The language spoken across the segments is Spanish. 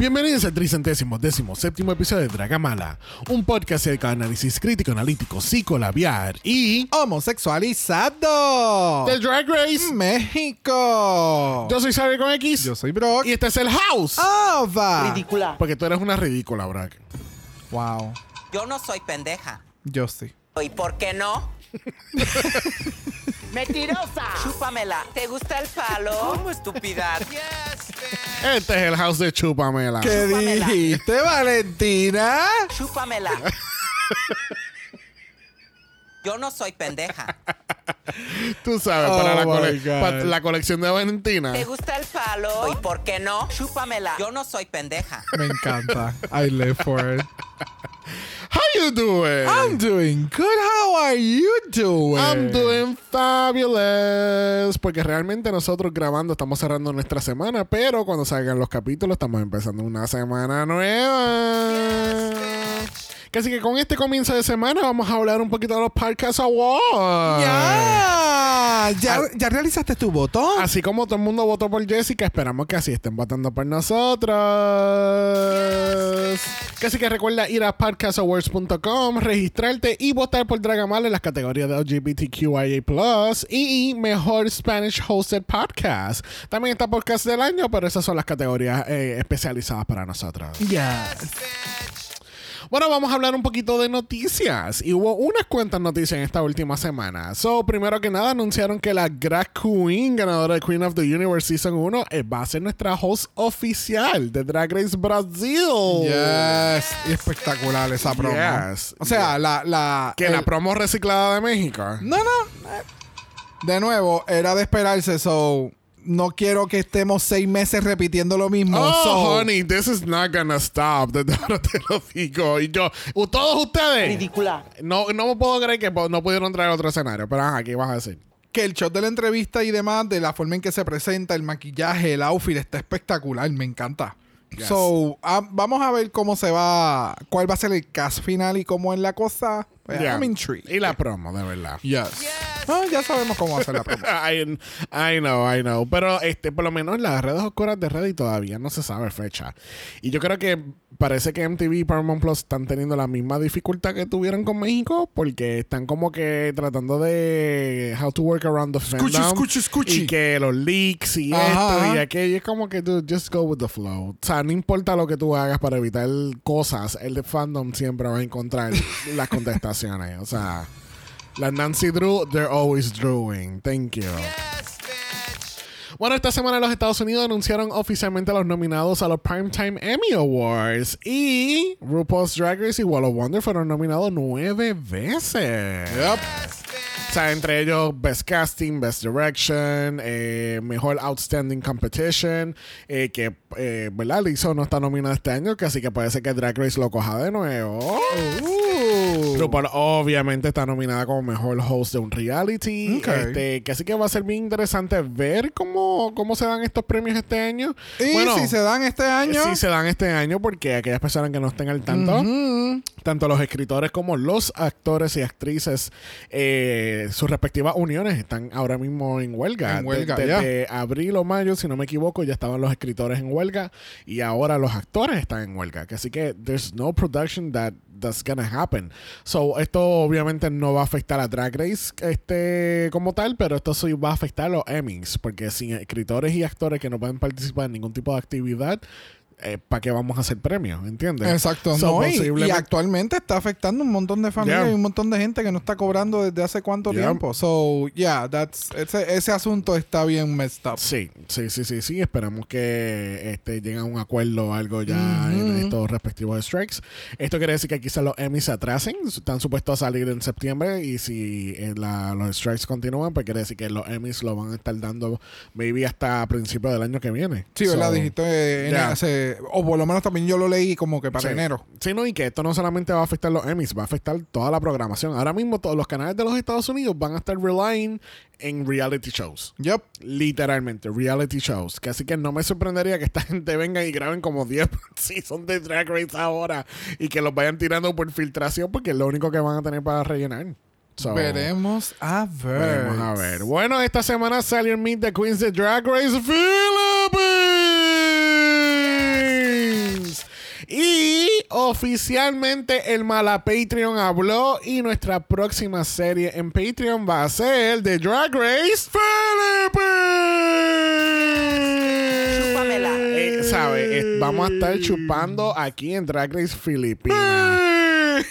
Bienvenidos al tricentésimo décimo séptimo episodio de Dragamala, un podcast de análisis crítico, analítico, psicolabiar y Homosexualizado. The Drag Race. México. Yo soy Xavier con X Yo soy Brock. y este es el House. Ava. Ridícula. Porque tú eres una ridícula, Brock. Wow. Yo no soy pendeja. Yo sí. ¿Y por qué no? ¡Mentirosa! Chúpamela. ¿Te gusta el palo? ¿Cómo estúpida? Este es el House de Chupamela. ¿Qué Chúpamela. dijiste, Valentina? Chúpamela. Yo no soy pendeja. Tú sabes, Oh para, la, cole- para la colección de Valentina. ¿Te gusta el palo? ¿Y por qué no? Chúpamela. Yo no soy pendeja. Me encanta. I live for it. How you doing? I'm doing good. How are you doing? I'm doing fabulous. Porque realmente nosotros grabando estamos cerrando nuestra semana, pero cuando salgan los capítulos estamos empezando una semana nueva. Así que con este comienzo de semana vamos a hablar un poquito de los Podcast Awards. Ya. ¿Ya, ya realizaste tu voto? Así como todo el mundo votó por Jessica, esperamos que así estén votando por nosotros. Así que recuerda ir a podcastawards.com, registrarte y votar por Dragamal en las categorías de LGBTQIA+, y Mejor Spanish Hosted Podcast. También está Podcast del Año, pero esas son las categorías eh, especializadas para nosotros. Ya. Bueno, vamos a hablar un poquito de noticias. Y hubo unas cuantas noticias en esta última semana. So, primero que nada, anunciaron que la Drag Queen, ganadora de Queen of the Universe Season 1, eh, va a ser nuestra host oficial de Drag Race Brasil. Yes. Y espectacular esa promo. Yes. O sea, la, la. Que el- la promo reciclada de México. No, no. De nuevo, era de esperarse, so. No quiero que estemos seis meses repitiendo lo mismo. Oh, so- honey, this is not gonna stop. Desde ahora te lo digo. Y yo, todos ustedes. Ridícula. No, no me puedo creer que no pudieron traer otro escenario. Pero ajá, ¿qué vas a decir? que el shot de la entrevista y demás, de la forma en que se presenta, el maquillaje, el outfit, está espectacular, me encanta. Yes. So, ah, vamos a ver cómo se va, cuál va a ser el cast final y cómo es la cosa. Pues, Yeah. I'm intrigued. Y la promo, de verdad. Yes. Ah, ya sabemos cómo ser la promo. I, I know, I know. Pero este, por lo menos las redes oscuras de Reddit todavía no se sabe fecha. Y yo creo que parece que MTV y Paramount Plus están teniendo la misma dificultad que tuvieron con México. Porque están como que tratando de how to work around the Escuchi, fandom. escuchi, escuchi. Y que los leaks y Ajá. esto y aquello. Es como que dude, just go with the flow. O sea, no importa lo que tú hagas para evitar cosas, el de fandom siempre va a encontrar las contestaciones. O sea, la Nancy Drew, they're always drawing. Thank you. Bueno, esta semana los Estados Unidos anunciaron oficialmente a los nominados a los Primetime Emmy Awards. Y RuPaul's Drag Race y Wall of Wonder fueron nominados nueve veces. O sea, entre ellos Best Casting, Best Direction, eh, Mejor Outstanding Competition, eh, que, eh, ¿verdad? Lizzo no está nominada este año, que así que parece que Drag Race lo coja de nuevo. RuPaul obviamente está nominada como mejor host de un reality. Este, que así que va a ser bien interesante ver cómo, cómo se dan estos premios este año. Y bueno, si se dan este año. si se dan este año, porque aquellas personas que no estén al tanto, tanto los escritores como los actores y actrices, eh, sus respectivas uniones están ahora mismo en huelga. En huelga, De- ya. Desde abril o mayo, si no me equivoco, ya estaban los escritores en huelga y ahora los actores están en huelga. Así que there's no production that that's gonna happen. So, esto obviamente no va a afectar a Drag Race este como tal, pero esto sí va a afectar a los Emmys, porque sin escritores y actores que no pueden participar en ningún tipo de actividad, ¿para qué vamos a hacer premios? ¿Entiendes? Exacto, So, no, y- y, posiblemente- actualmente está afectando un montón de familias Yeah. y un montón de gente que no está cobrando desde hace cuánto Yeah. tiempo. So, yeah, that's, ese, ese asunto está bien messed up. Sí, sí, sí, sí, sí. Esperamos que este, lleguen a un acuerdo o algo ya en estos respectivos strikes. Esto quiere decir que quizás los Emmys se atrasen. Están supuestos a salir en septiembre y si eh, la- los strikes continúan, pues quiere decir que los Emmys lo van a estar dando maybe hasta principios del año que viene. Sí, ¿verdad? So, Dijiste, eh, en yeah. hace- o por lo menos también yo lo leí como que para Sí. enero. Sí, no, y que esto no solamente va a afectar los Emmys, va a afectar toda la programación. Ahora mismo todos los canales de los Estados Unidos van a estar relying en reality shows. Yup. Literalmente, reality shows. Que así que no me sorprendería que esta gente venga y graben como 10 seasons de Drag Race ahora y que los vayan tirando por filtración porque es lo único que van a tener para rellenar. So, Veremos a ver. Veremos a ver. Bueno, esta semana salió el Meet the Queens de Drag Race Philippines. Y oficialmente el Mala Patreon habló y nuestra próxima serie en Patreon va a ser de Drag Race Philippines. Chúpamela. Eh, ¿Sabe? Eh, vamos a estar chupando aquí en Drag Race Filipinas.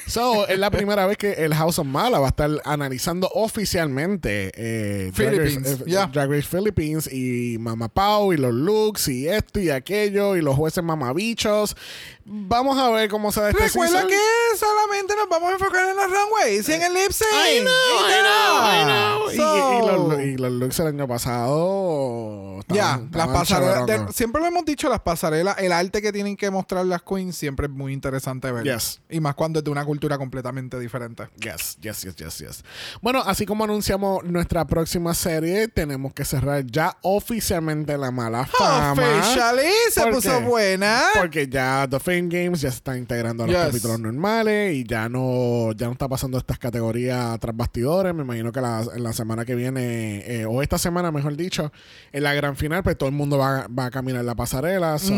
So, es la primera vez que el House of Mala va a estar analizando oficialmente eh, Drag, Race, eh, yeah. Drag Race Philippines y Mama Pau y los looks y esto y aquello y los jueces mamabichos. Vamos a ver cómo se da este Recuerda season. que solamente nos vamos a enfocar en los runways y en el lip sync. I know, Y I know, I know. Y- So- Y, los, y los looks el año pasado. Ya, estaban- las pasarelas. de- siempre lo hemos dicho, las pasarelas, el arte que tienen que mostrar las queens siempre es muy interesante ver. Yes. Y más cuando es de una cultura completamente diferente. Yes, yes, yes, yes, yes. Bueno, así como anunciamos nuestra próxima serie, tenemos que cerrar ya oficialmente la mala fama. Officially se ¿Por puso buena. Porque ya The Games ya se está integrando a los Yes. capítulos normales y ya no, ya no está pasando estas categorías tras bastidores. Me imagino que la, en la semana que viene, eh, o esta semana, mejor dicho, en la gran final, pues todo el mundo va, va a caminar la pasarela. So,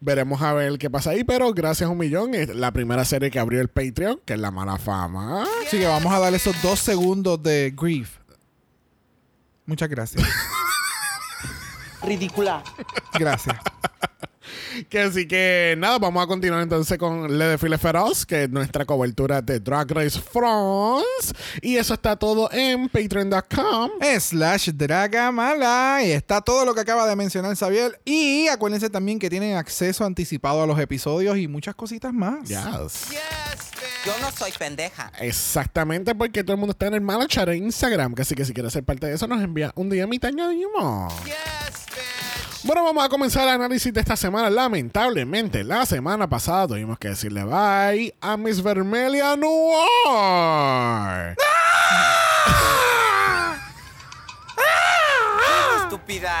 veremos a ver qué pasa ahí. Pero gracias a un millón, es la primera serie que abrió el Patreon, que es la mala fama. Así que vamos a darle esos dos segundos de grief. Muchas gracias. Ridícula. Gracias. Que así que nada, vamos a continuar entonces con Le Desfile Feroz, que es nuestra cobertura de Drag Race France. Y eso está todo en patreon.com. Slash Dragamala. Y está todo lo que acaba de mencionar Xavier. Y acuérdense también que tienen acceso anticipado a los episodios y muchas cositas más. Yes. Yo no soy pendeja. Exactamente, porque todo el mundo está en el malo chat de Instagram. Que así que si quieres ser parte de eso, nos envía un día mi añadimos. Bueno, vamos a comenzar el análisis de esta semana. Lamentablemente, la semana pasada tuvimos que decirle bye a Miss Vermelia Noir. Estúpida.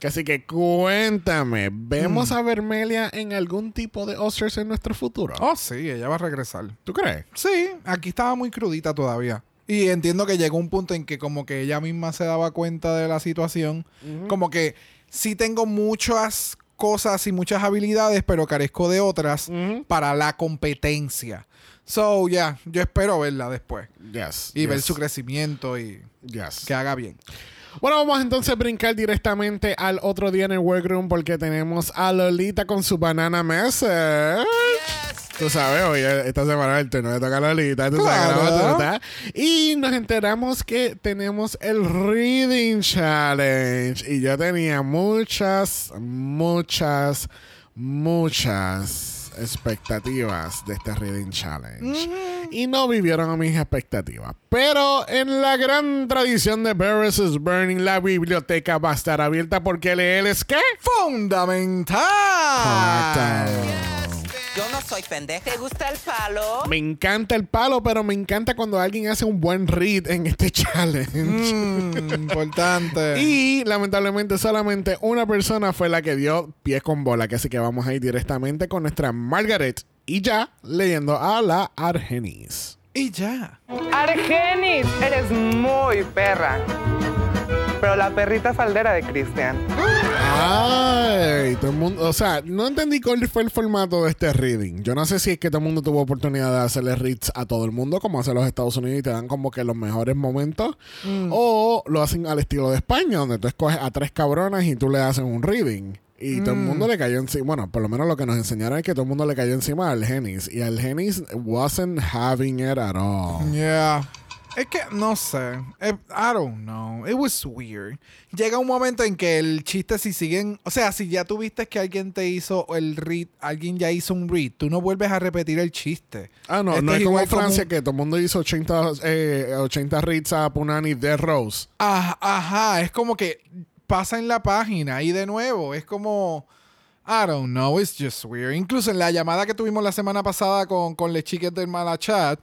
Que Así que cuéntame, ¿vemos a Vermelia en algún tipo de Oscars en nuestro futuro? Oh, sí, ella va a regresar. ¿Tú crees? Sí, aquí estaba muy crudita todavía. Y entiendo que llegó un punto en que como que ella misma se daba cuenta de la situación. Como que sí tengo muchas cosas y muchas habilidades, pero carezco de otras para la competencia. So, ya, yo espero verla después. Yes. Y ver yes, su crecimiento y yes. que haga bien. Bueno, vamos entonces a brincar directamente al otro día en el workroom porque tenemos a Lolita con su banana message. Tú sabes, hoy esta semana el turno le toca Lolita. tú sabes, Claro. la batuta. Y nos enteramos que tenemos el Reading Challenge. Y yo tenía muchas, muchas, muchas expectativas de este Reading Challenge. Y no vivieron a mis expectativas. Pero en la gran tradición de Barris is Burning, la biblioteca va a estar abierta porque leer es qué? ¡Fundamental! Yo no soy pendeja. ¿Te gusta el palo? Me encanta el palo, pero me encanta cuando alguien hace un buen read en este challenge. Mm, importante. Y lamentablemente solamente una persona fue la que dio pie con bola, que así que vamos a ir directamente con nuestra Margaret y ya leyendo a la Argenis. Y ya. Argenis, eres muy perra. Pero la perrita faldera de Cristian. Ay, todo el mundo, o sea, no entendí cuál fue el formato de este reading. Yo no sé si es que todo el mundo tuvo oportunidad de hacerle reads a todo el mundo, como hace los Estados Unidos y te dan como que los mejores momentos, o lo hacen al estilo de España, donde tú escoges a tres cabronas y tú le haces un reading. Y todo el mundo le cayó encima. Bueno, por lo menos lo que nos enseñaron es que todo el mundo le cayó encima al Genis. Y al Genis wasn't having it at all. Yeah. Es que no sé. Eh, I don't know. It was weird. Llega un momento en que el chiste, si siguen. O sea, si ya tuviste que alguien te hizo el read, alguien ya hizo un read, tú no vuelves a repetir el chiste. Ah, no, Este no es como igual Francia que todo el mundo hizo 80, eh, 80 reads a Punani de Rose. Ah, ajá, es como que pasa en la página y de nuevo, es como. I don't know, it's just weird. Incluso en la llamada que tuvimos la semana pasada con, con las chicas del Malachat,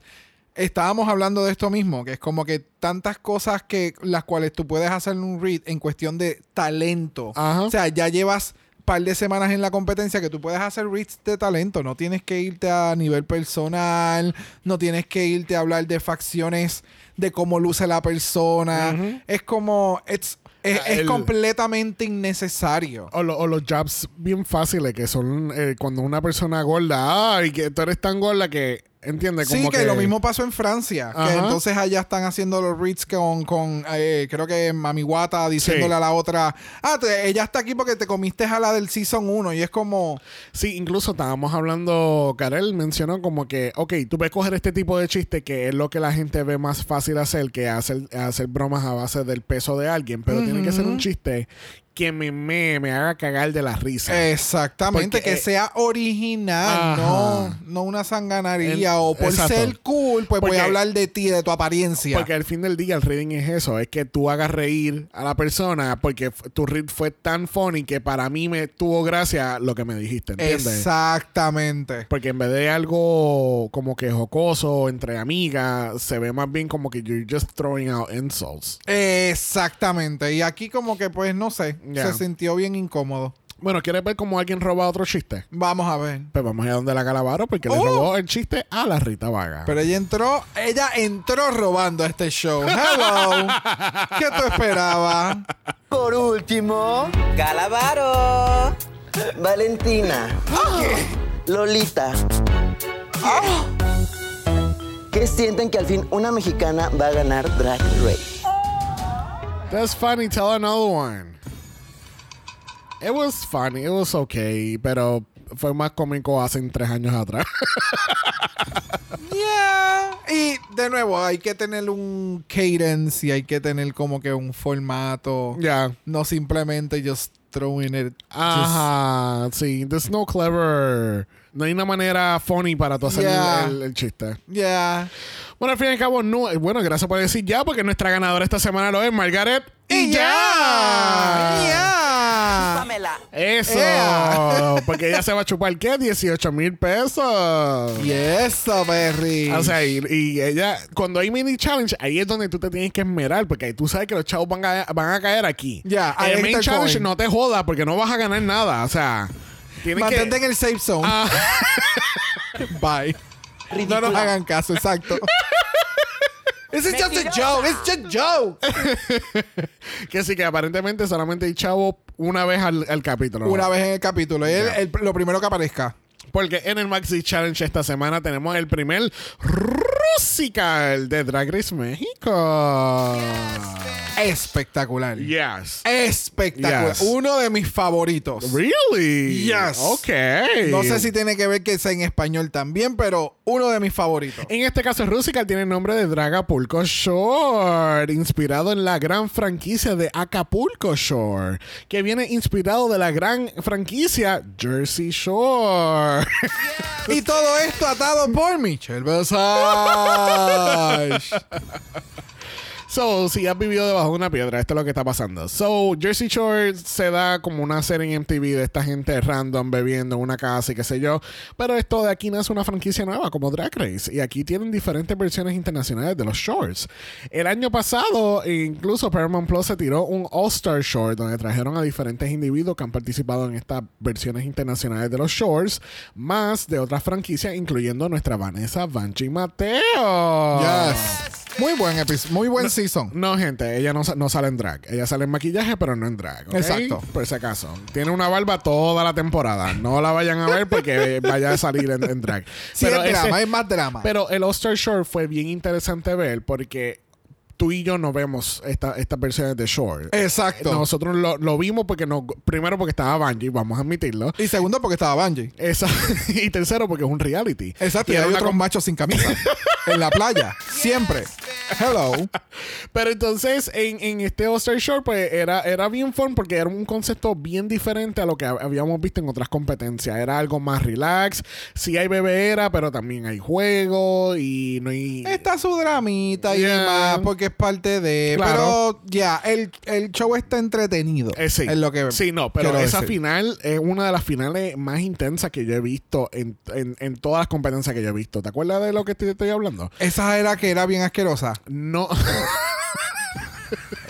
estábamos hablando de esto mismo, que es como que tantas cosas que las cuales tú puedes hacer un read en cuestión de talento. Ajá. O sea, ya llevas par de semanas en la competencia que tú puedes hacer reads de talento. No tienes que irte a nivel personal, no tienes que irte a hablar de facciones, de cómo luce la persona. Es como, it's- es, es el- completamente innecesario. O, lo- o los jabs bien fáciles, que son eh, cuando una persona gorda, ay, que tú eres tan gorda que, ¿entiendes? Sí, que, lo mismo pasó en Francia. Que entonces allá están haciendo los reads con, con eh, creo que Mami Wata diciéndole Sí. a la otra, ah, te- ella está aquí porque te comiste a la del Season 1. Y es como, Sí, incluso estábamos hablando, Karel mencionó como que, ok, tú puedes coger este tipo de chiste que es lo que la gente ve más fácil hacer que hacer, hacer bromas a base del peso de alguien, pero tiene que ser un chiste que me, me, me haga cagar de la risa. exactamente, Porque, que eh, sea original, Ajá. no, no una sanganaría. O por exacto. ser cool, pues voy a hablar de ti, de tu apariencia. Porque al fin del día el reading es eso, es que tú hagas reír a la persona porque tu read fue tan funny que para mí me tuvo gracia lo que me dijiste, ¿entiendes? Exactamente. Porque en vez de algo como que jocoso entre amigas, se ve más bien como que you're just throwing out insults. Exactamente. Y aquí como que pues no sé, Se sintió bien incómodo. Bueno, ¿quieres ver cómo alguien roba otro chiste? Vamos a ver. Pues vamos a ir a donde la Calavaro porque le Oh. robó el chiste a la Rita Vaga. Pero ella entró, ella entró robando este show. Hello. ¿Qué tú esperabas? Por último, Calavaro. Valentina. Lolita. ¿Qué sienten que al fin una mexicana va a ganar Drag Race? That's funny, tell another one. It was funny, it was okay, pero fue más cómico hace tres años atrás. Yeah. Y de nuevo, hay que tener un cadence y hay que tener como que un formato. Ya. No simplemente just throwing it. just- Ajá, sí. There's no clever. No hay una manera funny para tú hacer Yeah. el, el chiste. Yeah. Bueno, al fin y al cabo, no. Bueno, gracias por decir ya, porque nuestra ganadora esta semana lo es Margaret. Y ya. Yeah. Eso. Yeah. Porque ella se va a chupar, ¿qué? 18 mil pesos. Y eso, Perry. O sea, y, y ella, cuando hay mini challenge, ahí es donde tú te tienes que esmerar, porque ahí tú sabes que los chavos van a, van a caer aquí. Ya, ahí en el main challenge coin. no te jodas, porque no vas a ganar nada. O sea, tienes Mantente que. en el safe zone. Ah, Bye. No nos hagan caso, exacto. This is just a joke. It's just a joke. que sí, que aparentemente solamente hay chavo una vez al, al capítulo. Una vez en el capítulo. Es el- el- lo primero que aparezca. Porque en el Maxi Challenge esta semana tenemos el primer Rusical de Drag Race México. Espectacular. Yes. Espectacular. Yes. Uno de mis favoritos. Really? Yes. Ok. No sé si tiene que ver que sea en español también, pero uno de mis favoritos. En este caso, Rusical tiene el nombre de Dragapulco Shore, inspirado en la gran franquicia de Acapulco Shore, que viene inspirado de la gran franquicia Jersey Shore. Y todo esto atado por Michelle Versace. So, si has vivido debajo de una piedra, esto es lo que está pasando. So, Jersey Shore se da como una serie en MTV de esta gente random bebiendo en una casa y qué sé yo. Pero esto de aquí es una franquicia nueva como Drag Race. Y aquí tienen diferentes versiones internacionales de los shorts. El año pasado, incluso Paramount Plus se tiró un All-Star Short donde trajeron a diferentes individuos que han participado en estas versiones internacionales de los shorts, más de otras franquicias, incluyendo nuestra Vanessa Banchi Mateo. Yes. Muy buen episodio, muy buen season. No, gente, ella no, no sale en drag. Ella sale en maquillaje, pero no en drag. Exacto. Por si acaso. Tiene una barba toda la temporada. No la vayan a ver porque vaya a salir en, en drag. Sí, es ese- drama, es más drama. pero el All-Star Short fue bien interesante ver porque tú y yo no vemos esta- estas versiones de Short. Exacto. Nosotros lo, lo vimos porque no, primero porque estaba Bungie, vamos a admitirlo. Y segundo, porque estaba Bungie. Esa- y tercero porque es un reality. Exacto, y, hay otros machos sin camisa. en la playa. Siempre. Hello. Pero entonces en, en este All-Star Short pues era, era bien fun porque era un concepto bien diferente a lo que hab- habíamos visto en otras competencias. Era algo más relax. Sí hay bebeera, pero también hay juego y no hay... Está su dramita y Yeah. demás, porque es parte de. Claro. Pero ya, el, el show está entretenido. Eh, sí. Es lo que. sí, no, pero esa decir. final es una de las finales más intensas que yo he visto en, en, en todas las competencias que yo he visto. ¿Te acuerdas de lo que te estoy hablando? Esa era que era bien asquerosa. No.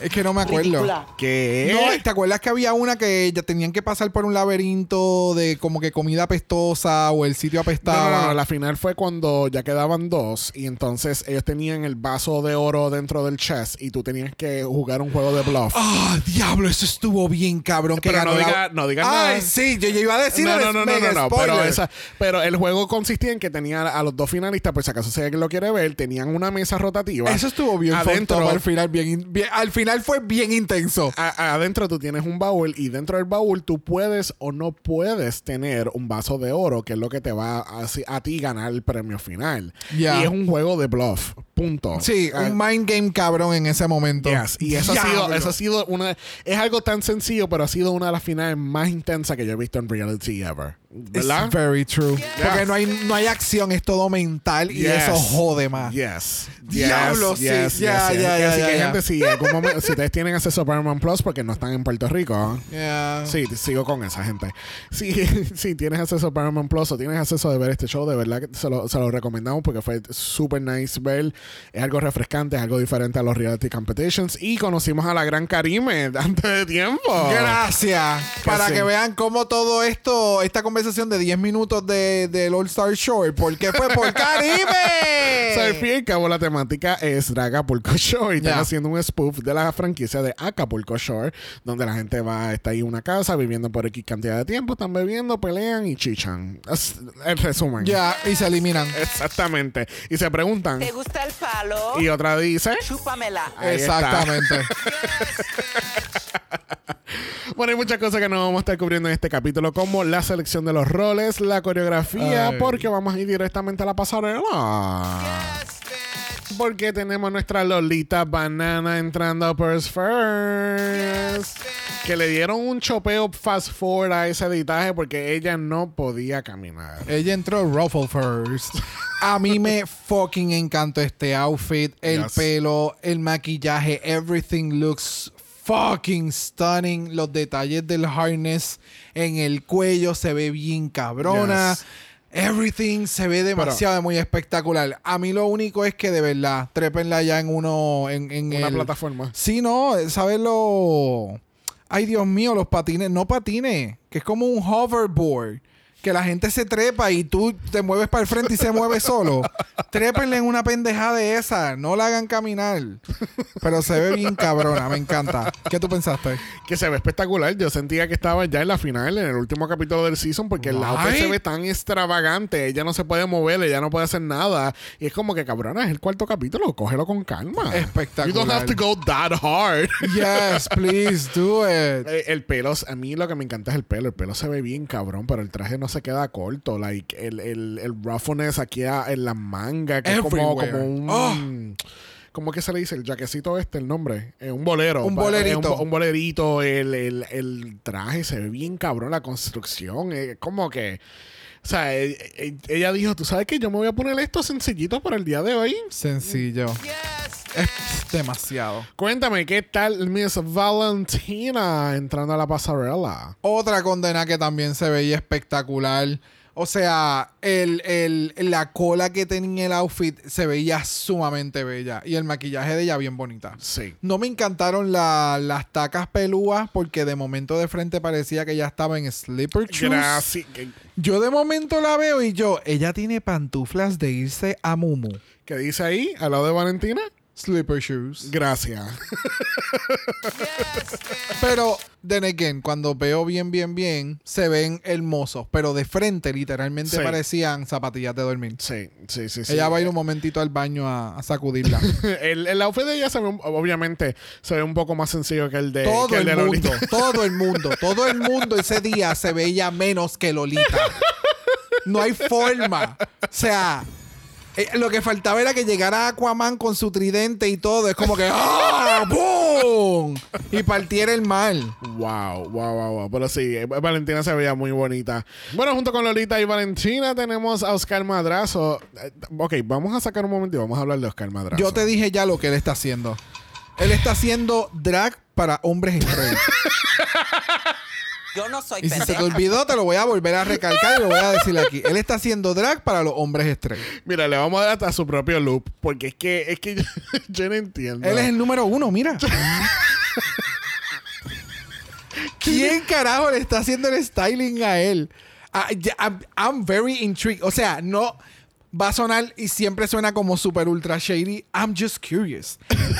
Es que no me acuerdo. Ridícula. ¿Qué? No, ¿te acuerdas que había una que ya tenían que pasar por un laberinto de como que comida apestosa o el sitio apestaba? no, no, la final fue cuando ya quedaban dos y entonces ellos tenían el vaso de oro dentro del chest y tú tenías que jugar un juego de bluff. ¡Ah, diablo! Eso estuvo bien cabrón. Que Pero no ganó la- diga- no digas Ay, nada. sí, yo, yo iba a decir no, no, no, no, no, no, pero, esa, pero el juego consistía en que tenía a los dos finalistas, por si acaso si alguien lo quiere ver, tenían una mesa rotativa. Eso estuvo bien adentro. Al final, bien, bien- al final fue bien intenso. a- adentro tú tienes un baúl y dentro del baúl tú puedes o no puedes tener un vaso de oro, que es lo que te va a, a ti ganar el premio final. Y es un juego de bluff. Punto. Sí, Ah, un mind game cabrón en ese momento. Yes, Y eso ha, sido, eso ha sido una. Es algo tan sencillo, pero ha sido una de las finales más intensas que yo he visto en reality ever. It's ¿Verdad? very true. Porque no hay, no hay acción, es todo mental y Yes. eso jode más. Yes. Diablo, Yes, sí. yes, Ya, yes, yes. ya, ya, Así que, gente, si, algún momento, si ustedes tienen acceso a Paramount Plus porque no están en Puerto Rico. Yeah. Sí, sigo con esa gente. Si, si tienes acceso a Paramount Plus o tienes acceso de ver este show, de verdad que se lo, se lo recomendamos porque fue super nice ver. Es algo refrescante, es algo diferente a los reality competitions. Y conocimos a la gran Karime antes de tiempo. Gracias. Para sí. que vean cómo todo esto, esta conversación de 10 minutos de, del All Star Short, ¿por qué fue por Caribe? So, al fin y al cabo, la temática es Drag Acapulco Shore y están haciendo un spoof de la franquicia de Acapulco Shore, donde la gente va, está ahí en una casa viviendo por X cantidad de tiempo, están bebiendo, pelean y chichan. Es el resumen. ya, y se eliminan. Exactamente. Y se preguntan. ¿Te gusta el palo? Y otra dice. Chúpamela. Ahí. Exactamente. Bueno, hay muchas cosas que no vamos a estar cubriendo en este capítulo, como la selección de los roles, la coreografía, Ay. porque vamos a ir directamente a la pasarela. Porque tenemos nuestra Lolita Banana entrando a Purse First. Que le dieron un chopeo fast forward a ese editaje porque ella no podía caminar. Ella entró Ruffle First. A mí me fucking encantó este outfit, el Yes. pelo, el maquillaje, everything looks fucking stunning. Los detalles del harness en el cuello se ve bien cabrona. Yes. Everything se ve demasiado muy espectacular. A mí lo único es que de verdad, trépenla ya en uno, en, en Una el- plataforma. Sí, no, ¿sabes lo...? Ay, Dios mío, los patines, no patines, que es como un hoverboard, que la gente se trepa y tú te mueves para el frente y se mueve solo. Trépenle en una pendejada de esa, no la hagan caminar. Pero se ve bien cabrona, me encanta. ¿Qué tú pensaste? Que se ve espectacular. Yo sentía que estaba ya en la final, en el último capítulo del season, porque el Right. se ve tan extravagante. Ella no se puede mover, ella no puede hacer nada. Y es como que, cabrona, es el cuarto capítulo. Cógelo con calma. Espectacular. You don't have to go that hard. Yes, please do it. Eh, El pelo, a mí lo que me encanta es el pelo. El pelo se ve bien cabrón, pero el traje no se queda corto. Like, el, el, el roughness aquí a- en la manga, que es como, Everywhere. como un. ¿Cómo que se le dice? El jaquecito este, el nombre. Eh, un bolero. Un Pa- eh, bolerito. Un, un bolerito. El, el- el traje se ve bien cabrón. La construcción. eh, como que. O sea, eh, eh, ella dijo, ¿tú sabes que yo me voy a poner esto sencillito para el día de hoy? Sencillo. Es demasiado. Cuéntame, ¿qué tal Miss Valentina entrando a la pasarela? Otra condena que también se veía espectacular. O sea, el, el- la cola que tenía el outfit se veía sumamente bella. Y el maquillaje de ella bien bonita. Sí. No me encantaron la- las tacas pelúas porque de momento de frente parecía que ella estaba en slipper shoes. Gracias. Yo de momento la veo y yo, ella tiene pantuflas de irse a Mumu. ¿Qué dice ahí? ¿Al lado de Valentina? Slipper shoes. Gracias. Pero, then again, cuando veo bien, bien, bien, se ven hermosos. Pero de frente, literalmente, Sí. parecían zapatillas de dormir. Sí, sí, sí. sí. Ella va a ir un momentito al baño a, a sacudirla. el, el outfit de ella se ve, un- obviamente, se ve un poco más sencillo que el de, todo que el, de mundo, Lolita. todo el mundo, todo el mundo ese día se veía menos que Lolita. No hay forma. O sea, eh, lo que faltaba era que llegara Aquaman con su tridente y todo. Es como que ¡ah! ¡Boom! Y partiera el mal. Wow, wow, wow, wow. Pero sí, eh, Valentina se veía muy bonita. Bueno, junto con Lolita y Valentina tenemos a Oscar Madrazo. Eh, Ok, vamos a sacar un momento y vamos a hablar de Oscar Madrazo. Yo te dije ya lo que él está haciendo. Él está haciendo drag para hombres straight. Yo no soy Y si se te pendeja. olvidó, te lo voy a volver a recalcar y lo voy a decir aquí. Él está haciendo drag para los hombres straight. Mira, le vamos a dar hasta su propio loop. Porque es que, es que yo, yo no entiendo. Él es el número uno, mira. ¿Quién carajo le está haciendo el styling a él? Ah, ya, I'm, I'm very intrigued. O sea, no va a sonar y siempre suena como super ultra shady. I'm just curious.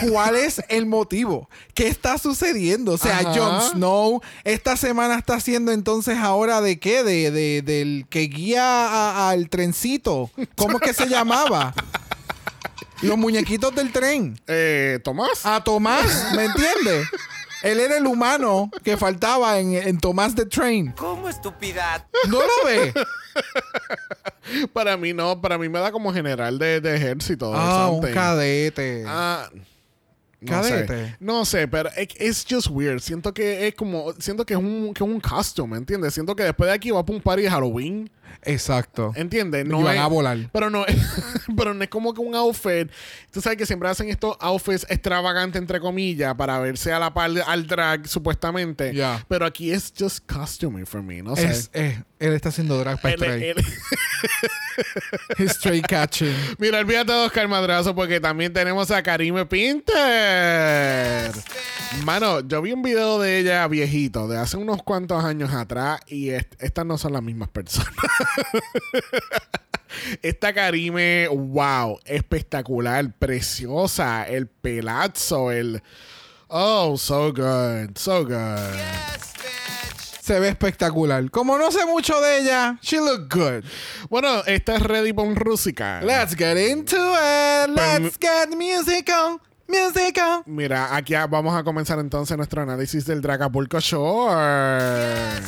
¿Cuál es el motivo? ¿Qué está sucediendo? O sea, Ajá. Jon Snow esta semana está haciendo entonces ahora de qué? De, de- del que guía al trencito. ¿Cómo es que se llamaba? Los muñequitos del tren. Eh, Tomás. A Tomás, ¿me entiendes? Él era el humano que faltaba en, en Tomás the Train. ¿Cómo estupidad? ¿No lo ve? Para mí no, para mí me da como general de, de ejército. Ah, un cadete. Ah, no Cadete. sé. No sé, pero es it's just weird. Siento que es como, siento que es un, que es un costume, ¿me entiendes? Siento que después de aquí va para un party de Halloween. Exacto. ¿Entiendes? Y van es- a volar. Pero no, pero no es como que un outfit. Tú sabes que siempre hacen estos outfits extravagantes, entre comillas, para verse a la par de- al drag, supuestamente. Ya. Pero aquí es just costuming for me, no sé. Es, es- él está haciendo drag para straight. He's straight catching. Mira, olvídate de Oscar Madrazo porque también tenemos a Karime Pinter. Mano, yo vi un video de ella viejito, de hace unos cuantos años atrás, y est- estas no son las mismas personas. Esta Karime, wow, espectacular, preciosa, el pelazo, el... Oh, so good, so good. Se ve espectacular. Como no sé mucho de ella, she look good. Bueno, esta es ready para un Rusical. Let's get into it. Let's get musical. Musical. Mira, aquí vamos a comenzar entonces nuestro análisis del Dragapulco Shore.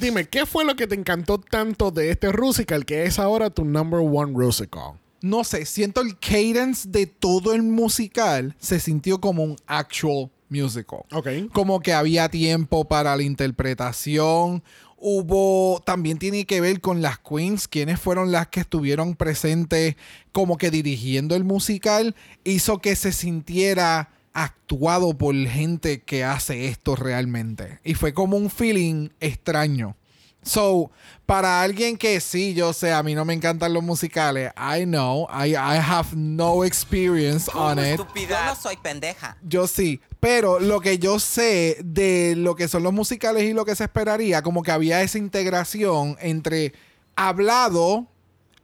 Dime, ¿qué fue lo que te encantó tanto de este Rusical que es ahora tu number one Rusical? no sé, siento el cadence de todo el musical se sintió como un actual musical. Ok. Como que había tiempo para la interpretación. Hubo, también tiene que ver con las queens, quienes fueron las que estuvieron presentes como que dirigiendo el musical, hizo que se sintiera actuado por gente que hace esto realmente. Y fue como un feeling extraño. So, para alguien que sí, yo sé, a mí no me encantan los musicales, I know, I, I have no experience on ¿Cómo it. estupidad? Yo no soy pendeja. Yo sí, pero lo que yo sé de lo que son los musicales y lo que se esperaría, como que había esa integración entre hablado,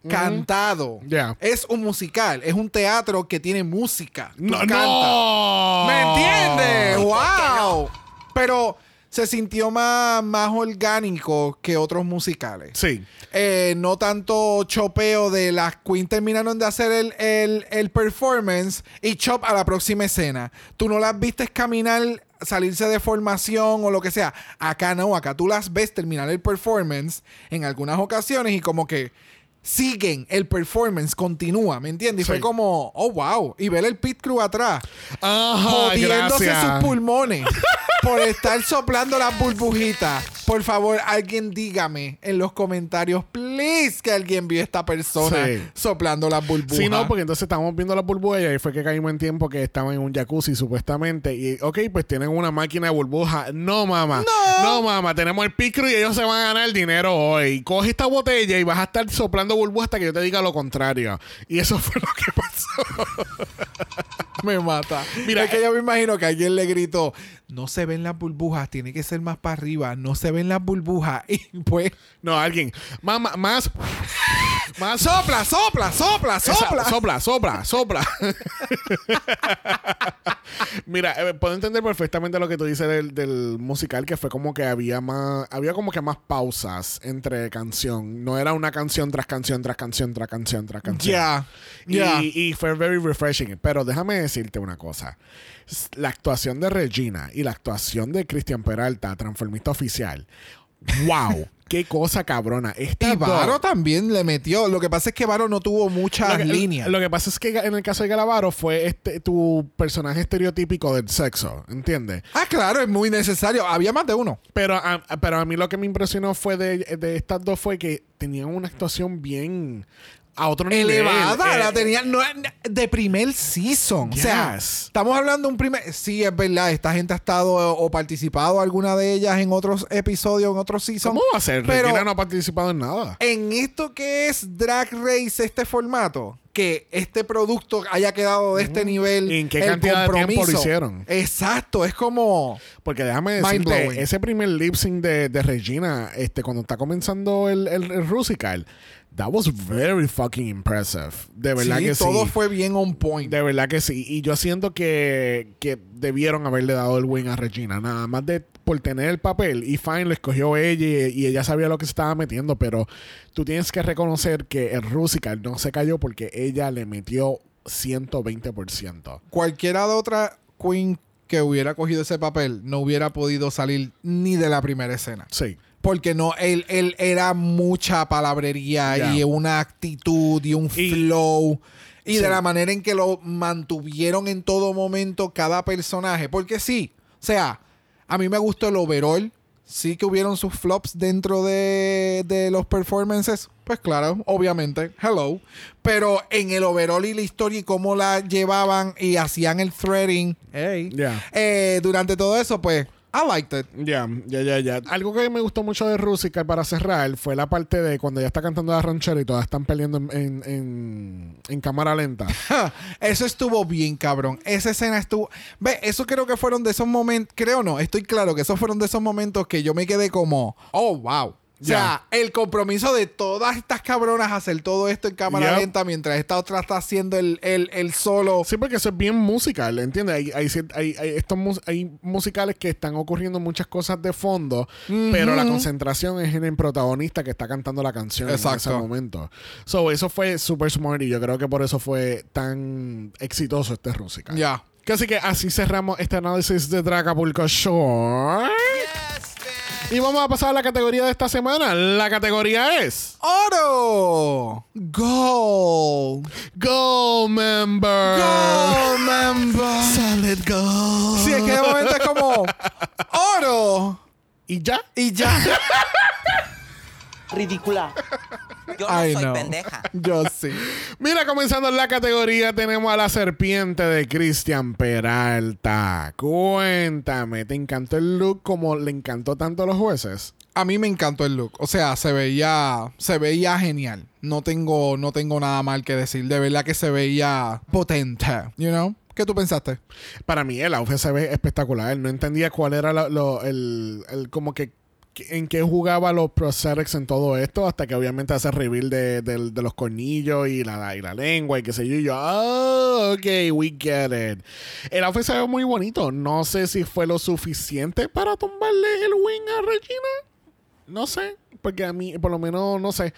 cantado. Ya. Es un musical, es un teatro que tiene música. Tú No, no. ¿Me entiendes? ¿Y por qué ¡Wow! Pero se sintió más, más orgánico que otros musicales. Sí. Eh, no tanto chopeo de las queens terminaron de hacer el, el- el performance y chop a la próxima escena. Tú no las vistes caminar, salirse de formación o lo que sea. Acá no, acá tú las ves terminar el performance en algunas ocasiones y como que siguen el performance, continúa, ¿me entiendes? Y Sí. fue como, oh wow, y ver el pit crew atrás Ajá, jodiéndose gracias. sus pulmones por estar soplando las burbujitas, Por favor, alguien dígame en los comentarios, please, que alguien vio a esta persona Sí. soplando las burbujas. Sí, no, porque entonces estábamos viendo la burbuja y ahí fue que caímos en tiempo que estaban en un jacuzzi supuestamente. Y, ok, pues tienen una máquina de burbuja. No, mamá. No. mamá. Tenemos el picro y ellos se van a ganar el dinero hoy. Coge esta botella y vas a estar soplando burbuja hasta que yo te diga lo contrario. Y eso fue lo que pasó. me mata. Mira, Mira, es que eh, yo me imagino que alguien le gritó, no se ven las burbujas, tiene que ser más para arriba, no se ven las burbujas. Y pues, No, alguien. Mamá, más. Más. sopla, sopla, sopla, Esa- sopla. sopla, sopla, sopla. Mira, eh, puedo entender perfectamente lo que tú dices del, del musical, que fue como que había más, había como que más pausas entre canción. No era una canción tras canción, tras canción, tras canción, tras canción. Ya, Y, ya. y fue very refreshing. Pero déjame decirte una cosa. La actuación de Regina y la actuación de Cristian Peralta, transformista oficial. ¡Wow! ¡Qué cosa cabrona! Esta Y Varo también le metió. Lo que pasa es que Varo no tuvo muchas lo que, líneas. Lo que pasa es que en el caso de Galavaro fue este tu personaje estereotípico del sexo, ¿entiendes? ah, claro, es muy necesario. Había más de uno. Pero a, pero a mí lo que me impresionó fue de, de estas dos fue que tenían una actuación bien a otro nivel. Elevada, Eh, la tenían no, de primer season. O sea, estamos hablando de un primer. Sí, es verdad. Esta gente ha estado o, o participado alguna de ellas en otros episodios, en otros seasons. ¿Cómo va a ser? Pero Regina no ha participado en nada. en esto que es Drag Race, este formato, que este producto haya quedado de este nivel. ¿Y en qué el cantidad de tiempo lo hicieron? Exacto, es como. Porque déjame decirte, ese primer lip sync de, de Regina, este, cuando está comenzando el, el, el Rusical, that was very fucking impressive. De verdad sí, que sí. todo fue bien on point. De verdad que sí. Y yo siento que, que debieron haberle dado el win a Regina. Nada más de por tener el papel. Y fine, lo escogió ella y, y ella sabía lo que se estaba metiendo. Pero tú tienes que reconocer que el Rusical no se cayó porque ella le metió 120%. Cualquiera de otra queen que hubiera cogido ese papel no hubiera podido salir ni de la primera escena. Sí. Porque no, él, él era mucha palabrería y una actitud y un Y- flow. Y Sí. de la manera en que lo mantuvieron en todo momento cada personaje. Porque sí, o sea, a mí me gustó el overall. Sí que hubieron sus flops dentro de, de los performances. Pues claro, obviamente, hello. Pero en el overall y la historia y cómo la llevaban y hacían el threading hey, Ya. eh, durante todo eso, pues, I liked it. Ya, ya, ya, ya. Algo que me gustó mucho de Rusical para cerrar fue la parte de cuando ella está cantando la ranchera y todas están peleando en, en, en- en cámara lenta. Eso estuvo bien, cabrón. Esa escena estuvo. Ve, eso creo que fueron de esos momentos. Creo no, estoy claro que esos fueron de esos momentos que yo me quedé como, oh, wow. O sea, el compromiso de todas estas cabronas a hacer todo esto en cámara lenta mientras esta otra está haciendo el, el, el solo. Sí, porque eso es bien musical, ¿entiendes? Hay, hay, hay- hay estos mus- hay musicales que están ocurriendo muchas cosas de fondo, pero la concentración es en el protagonista que está cantando la canción en ese momento. So, eso fue super smart y yo creo que por eso fue tan exitoso este Rusical. Ya. Que Así que así cerramos este análisis de Dracapulco Shore. Y vamos a pasar a la categoría de esta semana. La categoría es ¡Oro! ¡Gold! Gold Member. ¡Gold member! Solid Gold. Sí, es que de momento es como ¡Oro! ¿Y ya? Y ya. Ridícula. Yo no I soy know. pendeja. Yo sí. Mira, comenzando en la categoría, tenemos a la serpiente de Cristian Peralta. Cuéntame, ¿te encantó el look como le encantó tanto a los jueces? A mí me encantó el look. O sea, se veía, se veía genial. No tengo, no tengo nada mal que decir. De verdad que se veía potente. You know? ¿Qué tú pensaste? Para mí el outfit se ve espectacular. No entendía cuál era lo- lo- el, el- como que que- en qué jugaba los prosthetics en todo esto hasta que obviamente hace reveal de, del- de los cornillos y la, y la lengua y qué sé yo. Y yo, ah, ok, we get it. El outfit se ve muy bonito. No sé si fue lo suficiente para tumbarle el wing a Regina. No sé, porque a mí, por lo menos, no sé.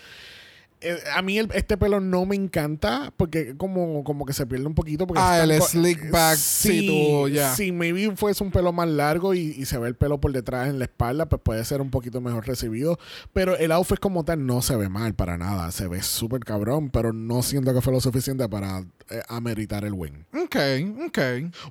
Eh, a mí el- este pelo no me encanta porque como, como que se pierde un poquito. Porque Ah, el slick back, sí, tú, ya. Si maybe fuese un pelo más largo y, y se ve el pelo por detrás en la espalda, pues puede ser un poquito mejor recibido. Pero el outfit como tal no se ve mal para nada. Se ve súper cabrón, pero no siento que fue lo suficiente para eh, ameritar el win. Ok, ok.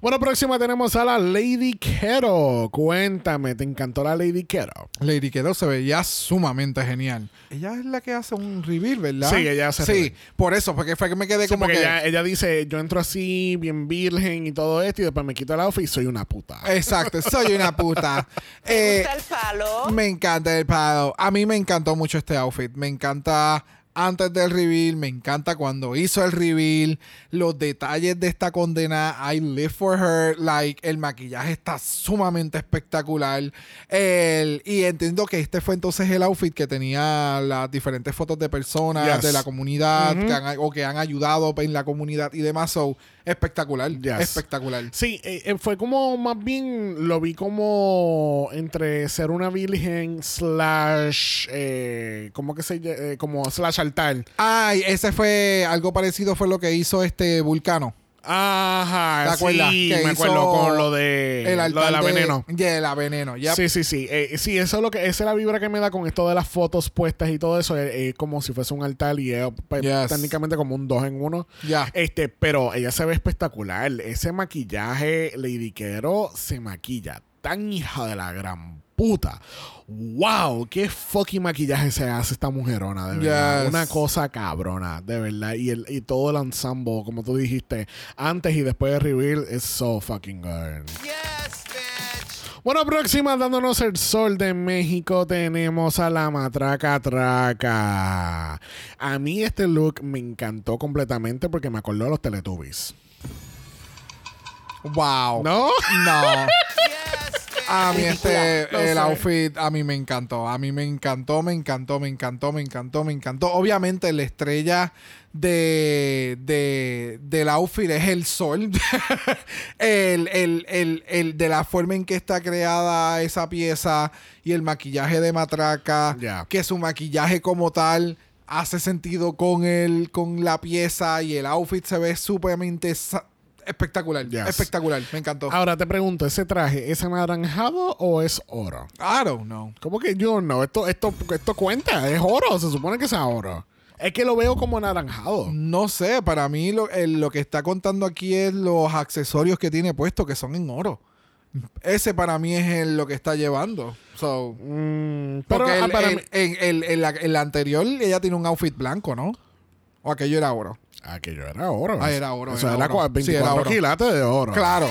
Bueno, próxima tenemos a la Lady Kero. Cuéntame, ¿te encantó la Lady Kero? Lady Kedo se veía sumamente genial. Ella es la que hace un reveal, ¿verdad? Sí, ella hace Sí, reveal. por eso, porque fue que me quedé Sí, como porque que... ella, ella dice, yo entro así, bien virgen y todo esto, y después me quito el outfit y soy una puta. Exacto, soy una puta. ¿Te Eh, gusta el palo? me encanta el palo. A mí me encantó mucho este outfit. Me encanta antes del reveal, me encanta cuando hizo el reveal, los detalles de esta condena, I live for her, like el maquillaje está sumamente espectacular. El, y entiendo que este fue entonces el outfit que tenía las diferentes fotos de personas Yes. de la comunidad que han- o que han ayudado en la comunidad y demás. So, espectacular, Yes. espectacular. Sí, eh, eh, fue como más bien lo vi como entre ser una virgen slash, eh, ¿cómo que se eh, como slash altar. Ay, ese fue algo parecido fue lo que hizo este Vulcano. Ajá, ¿Te acuerdas? sí, Que me acuerdo con lo de el lo de la veneno. Yeah, la veneno. yep. Sí, sí, sí. Eh, sí, eso es lo que, esa es la vibra que me da con esto de las fotos puestas y todo eso. Es es como si fuese un altar y es pues, Yes. técnicamente como un dos en uno. Ya. Este, pero ella se ve espectacular. Ese maquillaje, Lady Quero se maquilla tan hija de la gran puta. Wow, qué fucking maquillaje se hace esta mujerona, de verdad. Yes. Una cosa cabrona, de verdad. Y, el, y todo el ensemble, como tú dijiste, antes y después de reveal, es so fucking good. Bueno, próxima dándonos el sol de México tenemos a la matraca traca. A mí este look me encantó completamente porque me acordó de los Teletubbies. Wow. ¿No? No. A mí este, el sé. outfit, a mí me encantó. A mí me encantó, me encantó, me encantó, me encantó, me encantó. Obviamente la estrella de, de del outfit es el sol. el, el, el, el de la forma en que está creada esa pieza y el maquillaje de matraca. Ya. Que su maquillaje como tal hace sentido con el, con la pieza y el outfit se ve sumamente espectacular. Yes. Espectacular. Me encantó. Ahora te pregunto, ¿ese traje es anaranjado o es oro? I don't know. ¿Cómo que yo no? Esto, esto, esto cuenta, es oro, se supone que sea oro. Es que lo veo como anaranjado. No sé, para mí lo, lo que está contando aquí es los accesorios que tiene puesto, que son en oro. Ese para mí es el- lo que está llevando. So, Mm, pero porque ah, el- para el- mí- en, el- en la, en la anterior ella tiene un outfit blanco, ¿no? O aquello era oro. Aquello era oro. Ah, era oro, Eso era era, oro. cua- Sí, era 24 oro. quilates de oro. Claro.